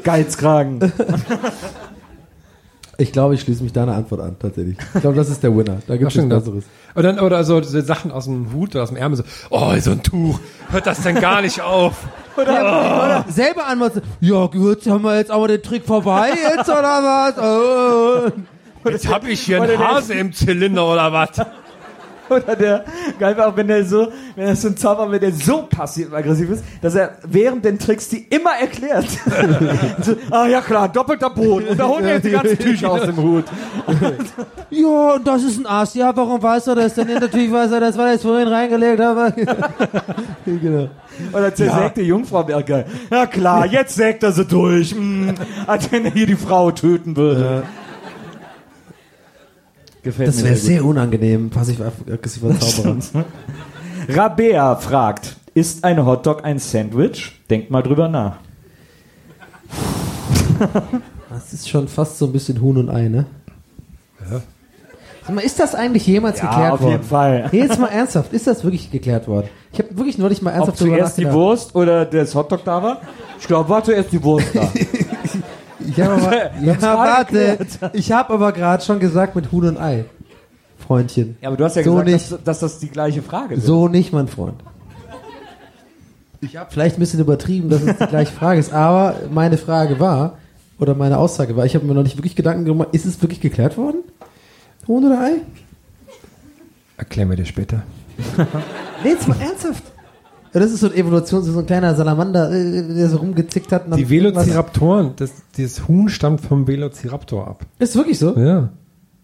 Geizkragen. Ich glaube, ich schließe mich deiner Antwort an, tatsächlich. Ich glaube, das ist der Winner. Da gibt es nichts Besseres. Und dann, oder so Sachen aus dem Hut oder aus dem Ärmel, so, oh, so ein Tuch, hört das denn gar nicht auf? [laughs] Oder selber antworten, ja gut, haben wir jetzt aber den Trick vorbei jetzt oder was? Oh. Jetzt hab ich hier Oder einen Hase im Zylinder oder was? [laughs] Oder der, geil auch, wenn der so, wenn er so ein Zauberer, wenn der so passiv-aggressiv ist, dass er während den Tricks die immer erklärt. [laughs] so, ah ja klar, doppelter Boden. Und da holt er jetzt die ganzen Tücher aus dem Hut. [laughs] Ja, und das ist ein Ass. Ja, warum weiß er das denn? Ja, natürlich weiß er das, weil er es vorhin reingelegt hat. genau. Oder zersägte Jungfrau wäre geil. Ja klar, jetzt sägt er sie durch. Mm, als wenn er hier die Frau töten würde. Gefällt Das wäre sehr unangenehm, passiv-aggressiver Zauberer. Rabea fragt, ist ein Hotdog ein Sandwich? Denkt mal drüber nach. Das ist schon fast so ein bisschen Huhn und Ei, ne? Sag mal, ist das eigentlich jemals Ja, geklärt auf worden? jeden Fall. Nee, jetzt mal ernsthaft, ist das wirklich geklärt worden? Ich habe wirklich neulich mal Ob ernsthaft drüber zuerst die. Wurst oder das Hotdog da war? Ich glaube, war zuerst die Wurst da. [laughs] Ich habe aber, [laughs] ja, warte. Ich habe aber gerade schon gesagt mit Huhn und Ei. Freundchen. Ja, aber du hast ja So gesagt, nicht. Dass, dass das die gleiche Frage ist. So nicht, mein Freund. Ich habe vielleicht ein bisschen übertrieben, dass es die gleiche Frage ist, aber meine Frage war, oder meine Aussage war, ich habe mir noch nicht wirklich Gedanken gemacht, ist es wirklich geklärt worden? Huhn oder Ei? Erklären wir dir später. [laughs] Nee, jetzt mal ernsthaft. Ja, Das ist so ein Evolution, so ein kleiner Salamander, äh, der so rumgezickt hat. Die Velociraptoren, das, dieses Huhn stammt vom Velociraptor ab. Ist wirklich so? Ja.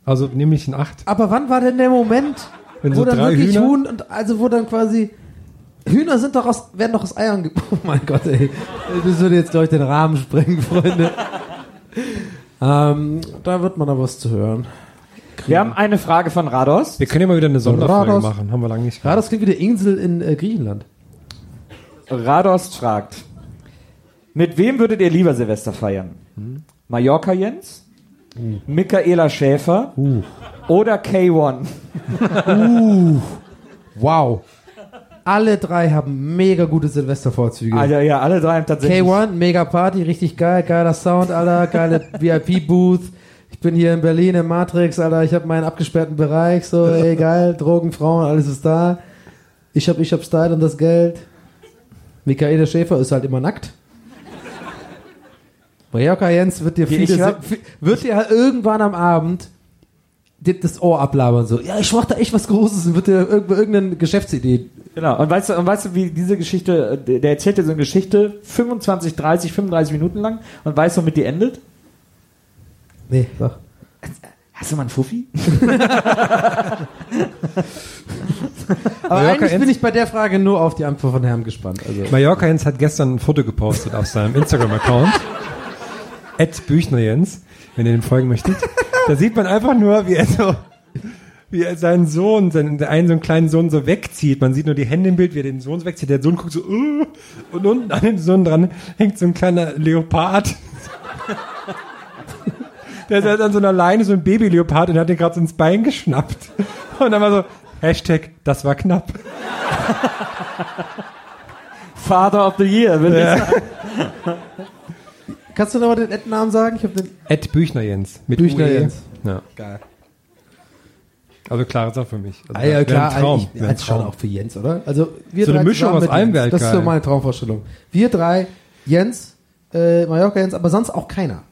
Also nämlich in acht. Aber wann war denn der Moment, Wenn wo so dann drei wirklich Hühner- Huhn und also wo dann quasi Hühner sind doch aus, werden doch aus Eiern ge [laughs] Oh mein Gott, ey. Das würde jetzt, glaube ich, den Rahmen sprengen, Freunde. ähm, da wird man aber was zu hören. Wir haben eine Frage von Rados. Wir können ja mal wieder eine Sonderfolge Rados. machen. Haben wir lange nicht Ja, das klingt wie der Insel in äh, Griechenland. Rados fragt, mit wem würdet ihr lieber Silvester feiern? Mallorca Jens? Michaela Schäfer? Oder K1? Wow. Alle drei haben mega gute Silvestervorzüge. Also ja, alle drei haben tatsächlich. K1, mega Party, richtig geil, geiler Sound, Alter, geile [laughs] VIP-Booth. Ich bin hier in Berlin im Matrix, Alter, ich habe meinen abgesperrten Bereich, so, ey, geil, Drogen, Frauen, alles ist da. Ich hab, ich hab Style und das Geld. Michaela Schäfer ist halt immer nackt. Mallorca Jens wird dir viele, hab- wird dir halt irgendwann am Abend das Ohr ablabern, so, ja, ich mach da echt was Großes und wird dir irgend- irgendeine Geschäftsidee Genau. Und weißt du, und weißt du, wie diese Geschichte, der der erzählt dir so eine Geschichte 25, 30, 35 Minuten lang und weißt du, womit die endet? Nee, sag. Hast du mal einen Fuffi? [laughs] Aber Mallorca eigentlich bin ich bei der Frage nur auf die Antwort von Herrn gespannt. Also. Mallorca Jens hat gestern ein Foto gepostet auf seinem Instagram-Account. [laughs] Ed Büchner Jens, wenn ihr dem folgen möchtet. Da sieht man einfach nur, wie er so, wie er seinen Sohn, seinen, einen so einen kleinen Sohn so wegzieht. Man sieht nur die Hände im Bild, wie er den Sohn so wegzieht. Der Sohn guckt so, uh, und unten an dem Sohn dran hängt so ein kleiner Leopard. Der ist halt an so einer Leine, so ein Baby-Leopard und hat den gerade so ins Bein geschnappt. Und dann war so, Hashtag, das war knapp. Father of the Year, will ich sagen. Kannst du noch mal den Endnamen sagen? Ich habe den Ed Büchner Jens. Mit Büchner UE. Jens. Ja. Geil. Also klar ist auch für mich. Also Ah, ja, klar, ein Traum. ich, als schon auch für Jens, oder? Also wir So eine drei Mischung zusammen aus mit allem Jens. wär Das ist so meine Traumvorstellung. Wir drei, Jens, äh, Mallorca Jens, aber sonst auch keiner.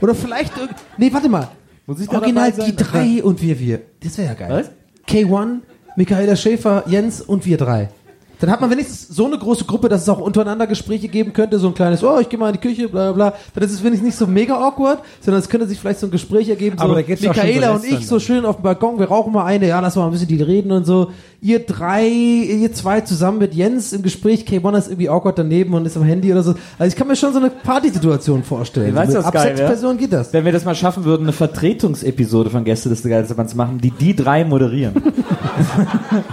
Oder vielleicht, irg- nee, warte mal. Muss ich da Original dabei die sein? drei und wir wir. Das wäre ja geil. Was? K1, Michaela Schäfer, Jens und wir drei. Dann hat man wenigstens so eine große Gruppe, dass es auch untereinander Gespräche geben könnte, so ein kleines, oh, ich gehe mal in die Küche, bla bla bla. Dann ist es wenigstens nicht so mega awkward, sondern es könnte sich vielleicht so ein Gespräch ergeben, so Michaela und ich so schön auf dem Balkon, wir rauchen mal eine, ja, lass mal ein bisschen die reden und so. Ihr drei, ihr zwei zusammen mit Jens im Gespräch, K1 ist irgendwie awkward daneben und ist am Handy oder so. Also ich kann mir schon so eine Partysituation vorstellen. Weißt so mit ab sechs? Personen geht das. Wenn wir das mal schaffen würden, eine Vertretungsepisode von Gäste des Geisterbands machen, die die drei moderieren. [laughs]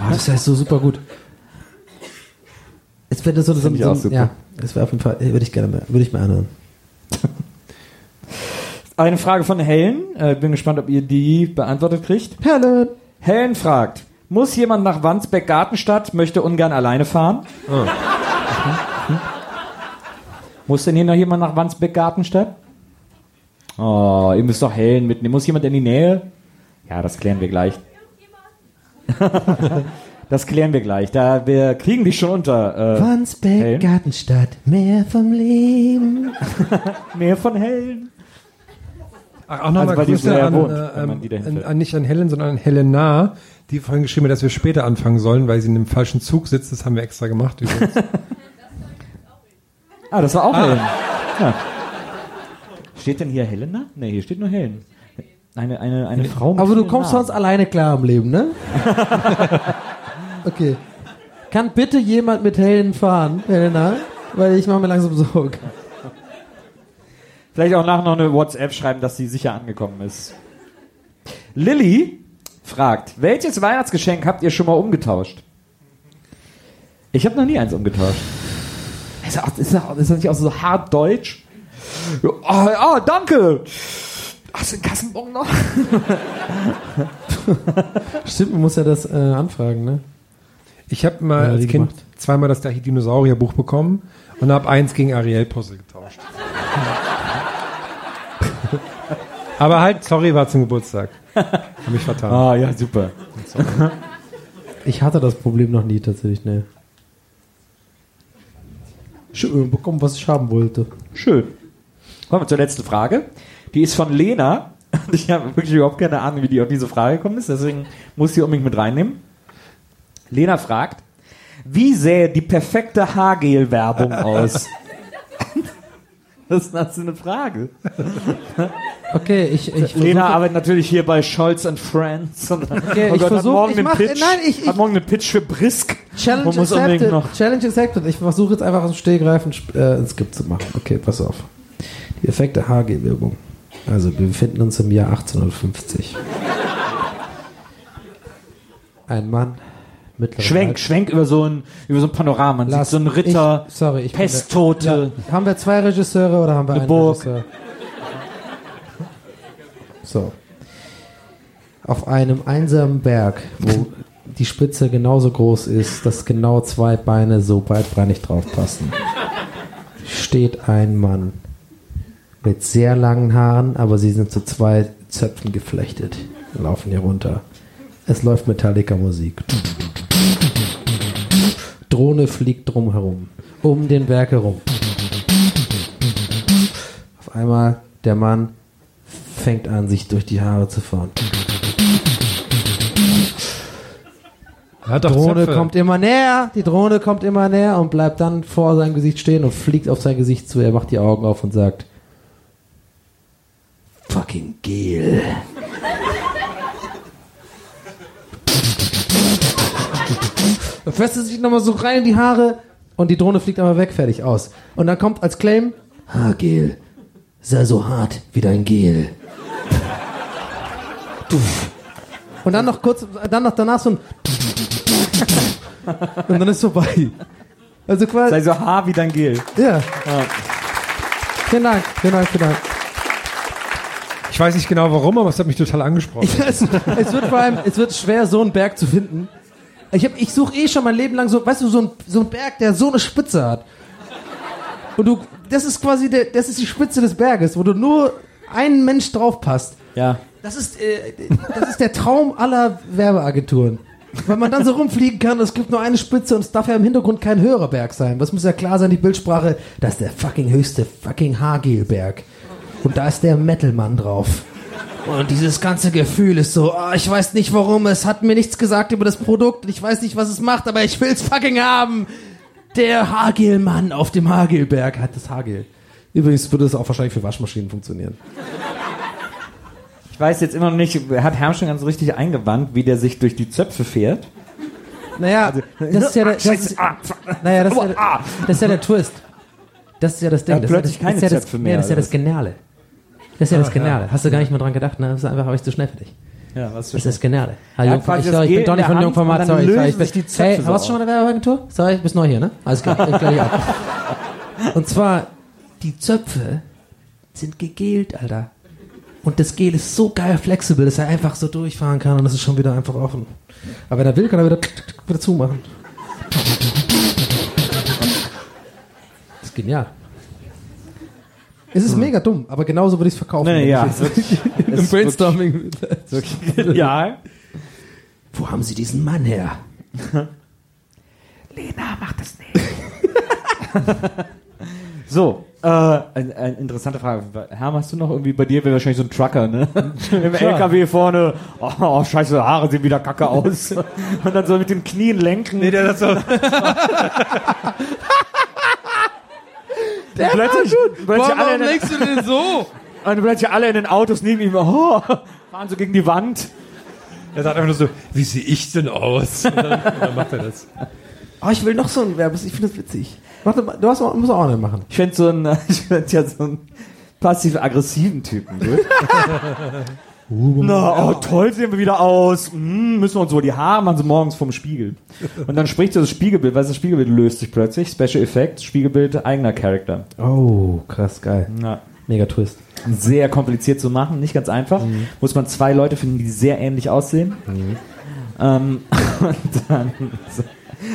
Ah, das heißt so super gut. Es wäre so, so, so, auch so super. ja, das wäre auf jeden Fall, würde ich gerne mal, würde ich mir anhören. [laughs] Eine Frage von Helen. Äh, bin gespannt, ob ihr die beantwortet kriegt. Helen! Helen fragt, muss jemand nach Wandsbeck-Gartenstadt, möchte ungern alleine fahren? Ah. Mhm. Muss denn hier noch jemand nach Wandsbeck-Gartenstadt? Oh, ihr müsst doch Helen mitnehmen. Muss jemand in die Nähe? Ja, das klären wir gleich. [laughs] [laughs] das klären wir gleich. Da wir kriegen dich schon unter. Äh, Wandsbeck, Helen? Gartenstadt, mehr vom Leben. [laughs] mehr von Helen. Ach, auch nochmal Also, weil die Grüße an, wohnt, äh, ähm, an, an, nicht an Helen, sondern an Helena, die vorhin geschrieben hat, dass wir später anfangen sollen, weil sie in einem falschen Zug sitzt. Das haben wir extra gemacht. Übrigens. Ah, das war auch Helen. Ja. Steht denn hier Helena? Nee, hier steht nur Helen. Eine, eine, eine Frau mit Aber du kommst Namen. sonst alleine klar im Leben, ne? [laughs] okay. Kann bitte jemand mit Helen fahren, Helena? Weil ich mache mir langsam Sorgen. Vielleicht auch nachher noch eine WhatsApp schreiben, dass sie sicher angekommen ist. Lilly fragt, welches Weihnachtsgeschenk habt ihr schon mal umgetauscht? Ich habe noch nie eins umgetauscht. Ist das, ist das, ist das nicht auch so hart deutsch? Ah, ah danke. Hast du einen Kassenbon noch? Stimmt, man muss ja das äh, anfragen, ne? Ich habe mal Ja, als Kind gemacht. zweimal das gleiche Dinosaurierbuch bekommen und habe eins gegen Ariel-Puzzle getauscht. [laughs] Aber halt, sorry, war zum Geburtstag. Hab mich vertan. Ah, ja, super. [laughs] Ich hatte das Problem noch nie tatsächlich, ne. Schön bekommen, was ich haben wollte. Schön. Kommen wir zur letzten Frage. Die ist von Lena. Und [laughs] Ich habe wirklich überhaupt keine Ahnung, wie die auf diese Frage gekommen ist, deswegen muss ich sie unbedingt mit reinnehmen. Lena fragt, wie sähe die perfekte Haargel-Werbung [laughs] aus? Was ist das für eine Frage? Okay, ich, ich Lena versuche- arbeitet natürlich hier bei Scholz and Friends. Und, Okay, oh ich Gott, versuch- morgen ich einen mach- Pitch, nein, ich- ich- hat morgen einen Pitch für Brisk. Challenge accepted. noch- Challenge accepted. Ich versuche jetzt einfach aus dem Stehgreifen äh, ein Skip zu machen. Okay, pass auf. Die effekte HG-Werbung. Also, wir befinden uns im Jahr 1850. Ein Mann mittlerer Schwenk, Schwenk über so ein, über so ein Panorama. Man Lass- sieht so einen Ritter, ich, sorry, ich Pesttote. Ja. Haben wir zwei Regisseure oder haben wir Eine einen Burg. Regisseur? So. Auf einem einsamen Berg, wo die Spitze genauso groß ist, dass genau zwei Beine so breitbeinig drauf passen, steht ein Mann mit sehr langen Haaren, aber sie sind zu zwei Zöpfen geflechtet laufen hier runter. Es läuft Metallica-Musik. Drohne fliegt drumherum, um den Berg herum. Auf einmal der Mann fängt an, sich durch die Haare zu fahren. Doch Drohne Zöpfe. kommt immer näher, die Drohne kommt immer näher und bleibt dann vor seinem Gesicht stehen und fliegt auf sein Gesicht zu. Er macht die Augen auf und sagt: Fucking Gel. Er festet sich nochmal so rein in die Haare und die Drohne fliegt aber weg, fertig aus. Und dann kommt als Claim: Haargel, sei so hart wie dein Gel. Und dann noch kurz, dann noch danach so ein [laughs] und dann ist vorbei. Also quasi. Sei so haar wie dein Gel. Ja. Vielen Dank, vielen Dank, vielen Dank. Ich weiß nicht genau warum, aber es hat mich total angesprochen. Es, es wird vor allem, es wird schwer, so einen Berg zu finden. Ich, hab- ich suche eh schon mein Leben lang so, weißt du, so ein, so ein Berg, der so eine Spitze hat. Und du, das ist quasi der, das ist die Spitze des Berges, wo du nur ein Mensch drauf passt. Ja. Das ist, äh, das ist der Traum aller Werbeagenturen. Weil man dann so rumfliegen kann, es gibt nur eine Spitze und es darf ja im Hintergrund kein höherer Berg sein. Was muss ja klar sein, die Bildsprache, das ist der fucking höchste fucking Hagelberg. Und da ist der Metalmann drauf. Und dieses ganze Gefühl ist so, ah, ich weiß nicht warum, es hat mir nichts gesagt über das Produkt, ich weiß nicht, was es macht, aber ich will's fucking haben. Der Hagelmann auf dem Hagelberg hat das Hagel. Übrigens würde es auch wahrscheinlich für Waschmaschinen funktionieren. Ich weiß jetzt immer noch nicht, hat Herm schon ganz richtig eingewandt, wie der sich durch die Zöpfe fährt. Naja, das ist ja der, das ist, naja, das ist ja, der- das ist ja der Twist. Das ist ja das Ding. Das ist ja plötzlich das, keine das ist ja das, Zöpfe mehr, das ist ja das Geniale. Das ist ja das Geniale. Hast du gar nicht mal dran gedacht, ne? Das ist einfach, habe ich zu schnell für dich. Ja, was Das ist das Geniale. Hallo, ich, sorry, ich bin doch nicht von Jungformat, sorry. sorry ich sich die hey, warst du schon mal in der Werbeagentur? Sorry, bist neu hier, ne? Alles klar, ich gleich ab. [laughs] Und zwar, die Zöpfe sind gegelt, Alter. Und das Gel ist so geil flexibel, dass er einfach so durchfahren kann und das ist schon wieder einfach offen. Aber wenn er will, kann er wieder, wieder zumachen. Das ist genial. Es ist mega dumm, aber genauso würde ich es verkaufen. Nee, ja, jetzt- [laughs] Im Brainstorming. [laughs] Ja. Wo haben Sie diesen Mann her? [laughs] Lena, mach das nicht. So, äh, eine, eine interessante Frage. Herm, hast du noch irgendwie bei dir wäre wahrscheinlich so ein Trucker, ne? Im LKW vorne, oh, oh, scheiße, Haare sehen wieder kacke aus. Und dann so mit den Knien lenken. Nee, der das so. Der plötzlich, plötzlich alle in den, du denn so? [laughs] und plötzlich alle in den Autos neben ihm, oh, fahren so gegen die Wand. Er sagt einfach nur so, wie sehe ich denn aus? Und dann, und dann macht er das. Oh, ich will noch so ein Werbes, ich finde das witzig. Mach Du hast, auch- musst auch einen machen. Ich fände so einen, [laughs] ich fänd ja so einen passiv-aggressiven Typen gut. [laughs] Na, oh, toll sehen wir wieder aus. Hm, müssen wir uns wohl die Haare machen, so morgens vom Spiegel. Und dann spricht so das Spiegelbild, weil das Spiegelbild löst sich plötzlich. Special Effect, Spiegelbild, eigener Charakter. Oh, krass, geil. Ja. Mega Twist. Sehr kompliziert zu machen, nicht ganz einfach. Muss man zwei Leute finden, die sehr ähnlich aussehen. Ähm, [laughs] und, dann,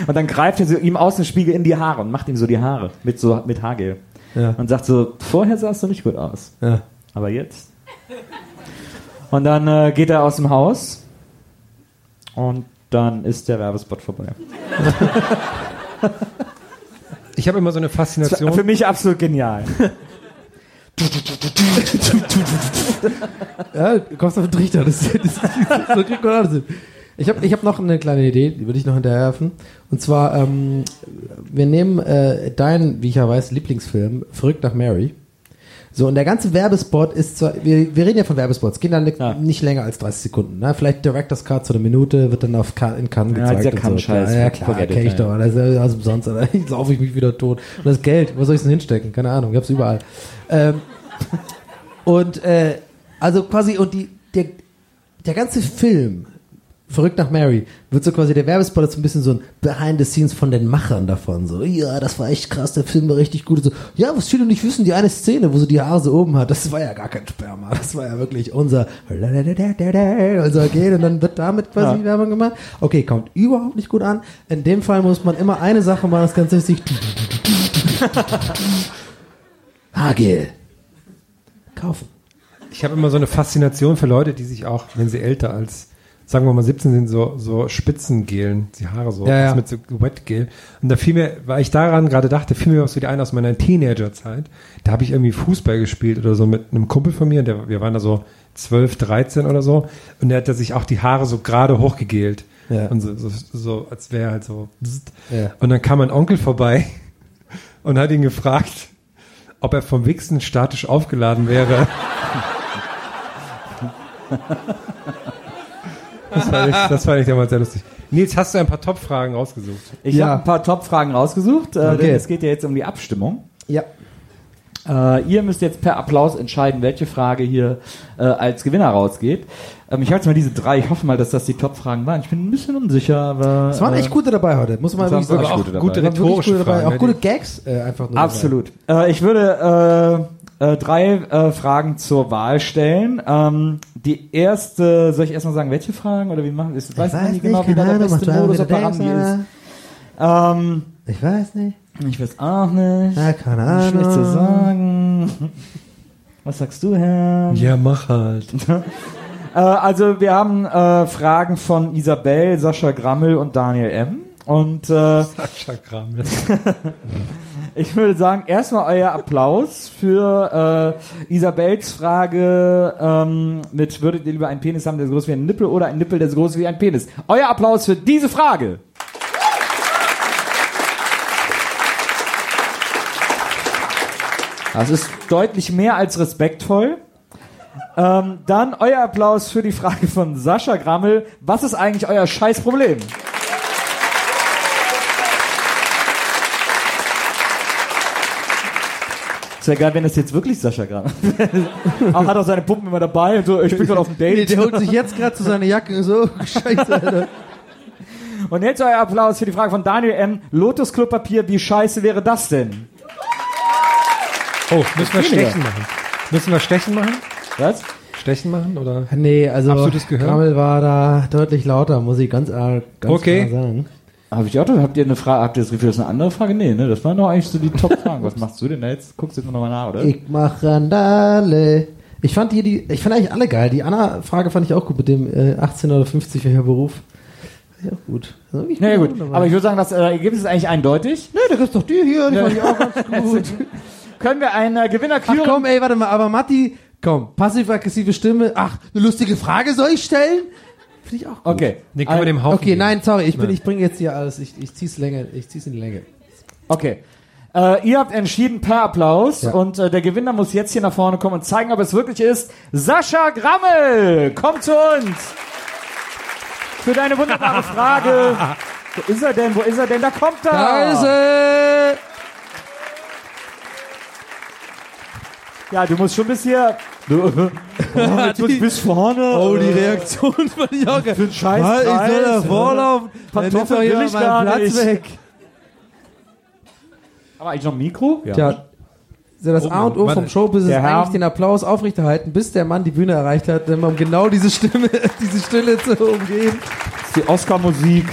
und dann greift er so ihm aus dem Spiegel in die Haare und macht ihm so die Haare mit so mit Haargel. Ja. Und sagt so, vorher sahst du nicht gut aus. Ja. Aber jetzt? Und dann äh, geht er aus dem Haus und dann ist der Werbespot vorbei. Ich habe immer so eine Das Faszination. für mich absolut genial. Ja, du kommst auf den Trichter. Das, das, das, so kriegt man alles hin. Ich habe ich hab noch eine kleine Idee, die würde ich noch hinterherwerfen. Und zwar, ähm, wir nehmen äh, deinen, wie ich ja weiß, Lieblingsfilm, Verrückt nach Mary. So, und der ganze Werbespot ist zwar, wir, wir reden ja von Werbespots, gehen dann nicht, Ja. nicht länger als 30 Sekunden. Ne? Vielleicht Director's Cut so eine Minute, wird dann auf Can, in Cannes Ja, gezeigt. dieser und so. Ja, ja, klar, forget it, kenn ich doch. Das ist umsonst, Alter. [laughs] Jetzt laufe ich mich wieder tot. Und das Geld, wo soll ich denn hinstecken? Keine Ahnung, ich hab's überall. Ähm, [laughs] und äh, also quasi, und die, der, der ganze Film, Verrückt nach Mary, wird so quasi, der Werbespot ist so ein bisschen so ein Behind the Scenes von den Machern davon. So, ja, das war echt krass, der Film war richtig gut. Und so, ja, was viele nicht wissen, die eine Szene, wo sie die Haare so oben hat, das war ja gar kein Sperma. Das war ja wirklich unser unser Gel und dann wird damit quasi Ja. Werbung gemacht. Okay, kommt überhaupt nicht gut an. In dem Fall muss man immer eine Sache machen, das Ganze ist sich [laughs] Haargel. Kaufen. Ich habe immer so eine Faszination für Leute, die sich auch, wenn sie älter als, sagen wir mal 17 sind, so, so Spitzen gelen, die Haare so, Ja, ja. mit so Wetgel. Und da fiel mir, weil ich daran gerade dachte, fiel mir was wieder ein aus meiner Teenagerzeit. Da habe ich irgendwie Fußball gespielt oder so mit einem Kumpel von mir, der, wir waren da so 12, 13 oder so. Und der hat sich auch die Haare so gerade hochgegelt. Ja. Und so, so, so als wäre halt so. Ja. Und dann kam mein Onkel vorbei [laughs] und hat ihn gefragt, ob er vom Wichsen statisch aufgeladen wäre. [laughs] [laughs] Das fand, ich, das fand ich damals sehr lustig. Nils, hast du ein paar Top-Fragen rausgesucht? Ich Ja. habe ein paar Top-Fragen rausgesucht, äh, Okay. denn es geht ja jetzt um die Abstimmung. Ja. Äh, ihr müsst jetzt per Applaus entscheiden, welche Frage hier äh, als Gewinner rausgeht. Ähm, ich habe jetzt mal diese drei. Ich hoffe mal, dass das die Top-Fragen waren. Ich bin ein bisschen unsicher, aber. Es waren äh, echt gute dabei heute, muss man es wirklich waren sagen. wirklich auch gute gute dabei. Es waren wirklich rhetorische gute dabei. Fragen. Auch ne? gute Gags äh, einfach nur. Absolut. Äh, ich würde äh, drei äh, Fragen zur Wahl stellen. Ähm, die erste, soll ich erstmal sagen, welche Fragen oder wie machen wir es? Ich weiß, weiß nicht genau, wie da der beste Modus operandi ist. Ähm, Ich weiß nicht. ich weiß auch nicht. Ja, keine Ahnung. Schlecht zu sagen. Was sagst du, Herr? Ja, mach halt. [laughs] Äh, also wir haben äh, Fragen von Isabel, Sascha Grammel und Daniel M. Und äh, Sascha Grammel. [laughs] ich würde sagen, erstmal euer Applaus für äh, Isabels Frage ähm, mit würdet ihr lieber einen Penis haben, der so groß wie ein Nippel oder ein Nippel, der so groß wie ein Penis? Euer Applaus für diese Frage. Das ist deutlich mehr als respektvoll. Ähm, dann euer Applaus für die Frage von Sascha Grammel. Was ist eigentlich euer Scheißproblem? Es wäre geil, wenn das jetzt wirklich Sascha Grammel [laughs] Auch hat auch seine Puppen immer dabei und so, ich bin gerade auf dem Nee, Date. der holt sich jetzt gerade zu seiner Jacke und so. [laughs] Scheiße, Alter. Und jetzt euer Applaus für die Frage von Daniel M. Lotus Klopapier, wie scheiße wäre das denn? Oh, müssen wir. Stechen machen? Müssen wir Stechen machen? Was? Stechen machen oder? Nee, also Absolutes Gehör? Grammel war da deutlich lauter, muss ich ganz, ganz Okay. klar sagen. Hab ich auch, habt ihr eine Frage, habt ihr das Gefühl, das ist eine andere Frage? Nee, ne? Das waren doch eigentlich so die Top-Fragen. Was machst du denn da jetzt? Guckst du jetzt nochmal nach, oder? Ich mach Randale. Ich fand die, die, ich fand eigentlich alle geil. Die Anna-Frage fand ich auch gut mit dem äh, 18 oder 50 welcher Beruf. Ja, gut. Also, ich Na ja, bin gut. Aber ich würde sagen, das äh, Ergebnis ist eigentlich eindeutig. Nee, da gibt's doch die hier, die fand ich auch ganz [laughs] gut. Können wir einen äh, Gewinner Ach küren? komm, ey, warte mal, aber Matti, komm, passiv-aggressive Stimme. Ach, eine lustige Frage soll ich stellen? Finde ich auch gut. Okay. Nee, können wir dem Haufen Okay, geben. nein, sorry, ich bin, ich bringe jetzt hier alles, ich, ich zieh's Länge, ich zieh's in die Länge. Okay. Äh, ihr habt entschieden per Applaus Ja. und äh, der Gewinner muss jetzt hier nach vorne kommen und zeigen, ob es wirklich ist. Sascha Grammel, komm zu uns. Für deine wunderbare Frage. [laughs] Wo ist er denn? Wo ist er denn? Da kommt er. Da ist er! Ja, du musst schon bis hier. Du, [laughs] oh, du bis vorne. Oh, die Reaktion [laughs] fand ich auch. Für einen scheiß Was, ich Preis. soll da vorlaufen? Pantoffeln doch will ich gar meinen Platz nicht. weg. Aber eigentlich noch ein Mikro? Ja. Tja, so das A und O vom Showbusiness Der ist eigentlich den Applaus aufrechterhalten, bis der Mann die Bühne erreicht hat, um genau diese Stimme, [laughs] diese Stille zu umgehen. Das ist die Oscar-Musik.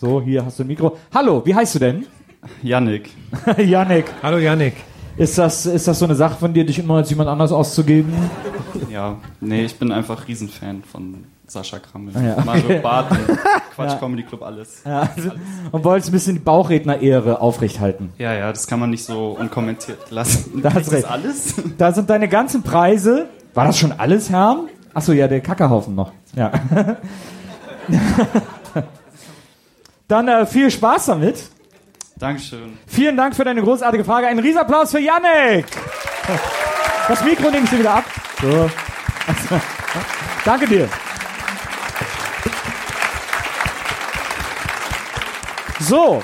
So, hier hast du ein Mikro. Hallo, wie heißt du denn? Yannick. [laughs] Yannick. Hallo Yannick. Ist das, ist das so eine Sache von dir, dich immer als jemand anders auszugeben? Ja, nee, ich bin einfach Riesenfan von Sascha Krammel. Ja. Mario Barth, und [laughs] Quatsch Ja. Comedy Club, alles. Ja, und wolltest ein bisschen die Bauchredner-Ehre aufrechthalten. Ja, ja, das kann man nicht so unkommentiert lassen. [laughs] Da hast ist recht. das alles? Da sind deine ganzen Preise. War das schon alles, Herr? Achso, ja, der Kackerhaufen noch. Ja. Dann äh, viel Spaß damit. Dankeschön. Vielen Dank für deine großartige Frage. Ein Riesenapplaus für Yannick. Das Mikro nehme ich dir wieder ab. So. Danke dir. So.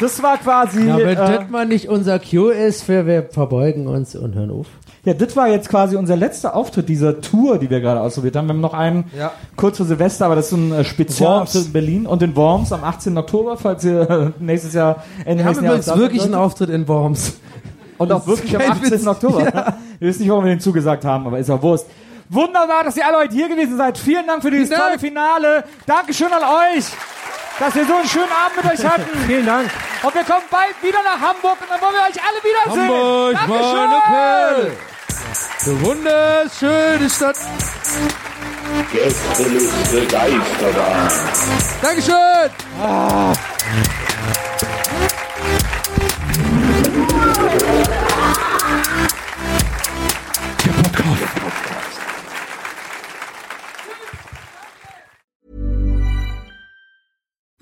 Das war quasi. Ja, wenn äh, das mal nicht unser Cue ist, für wir verbeugen uns und hören auf. Ja, das war jetzt quasi unser letzter Auftritt dieser Tour, die wir gerade ausprobiert haben. Wir haben noch einen Ja. kurz vor Silvester, aber das ist so ein äh, Spezialauftritt in Berlin und in Worms am 18. Oktober, falls ihr äh, nächstes Jahr Ende Wir haben nächsten Jahres übrigens da wirklich einen Auftritt in Worms. Und auch wirklich am kein 18. Witz. Oktober. Wir wissen nicht, warum wir den zugesagt haben, aber ist ja Wurst. Wunderbar, dass ihr alle heute hier gewesen seid. Vielen Dank für dieses Vielen tolle Dank. Finale. Dankeschön an euch, dass wir so einen schönen Abend mit euch hatten. [laughs] Vielen Dank. Und wir kommen bald wieder nach Hamburg und dann wollen wir euch alle wiedersehen. Hamburg, Dankeschön. Eine wunderschöne Stadt. Gästeliste Geisterbahn. Dankeschön.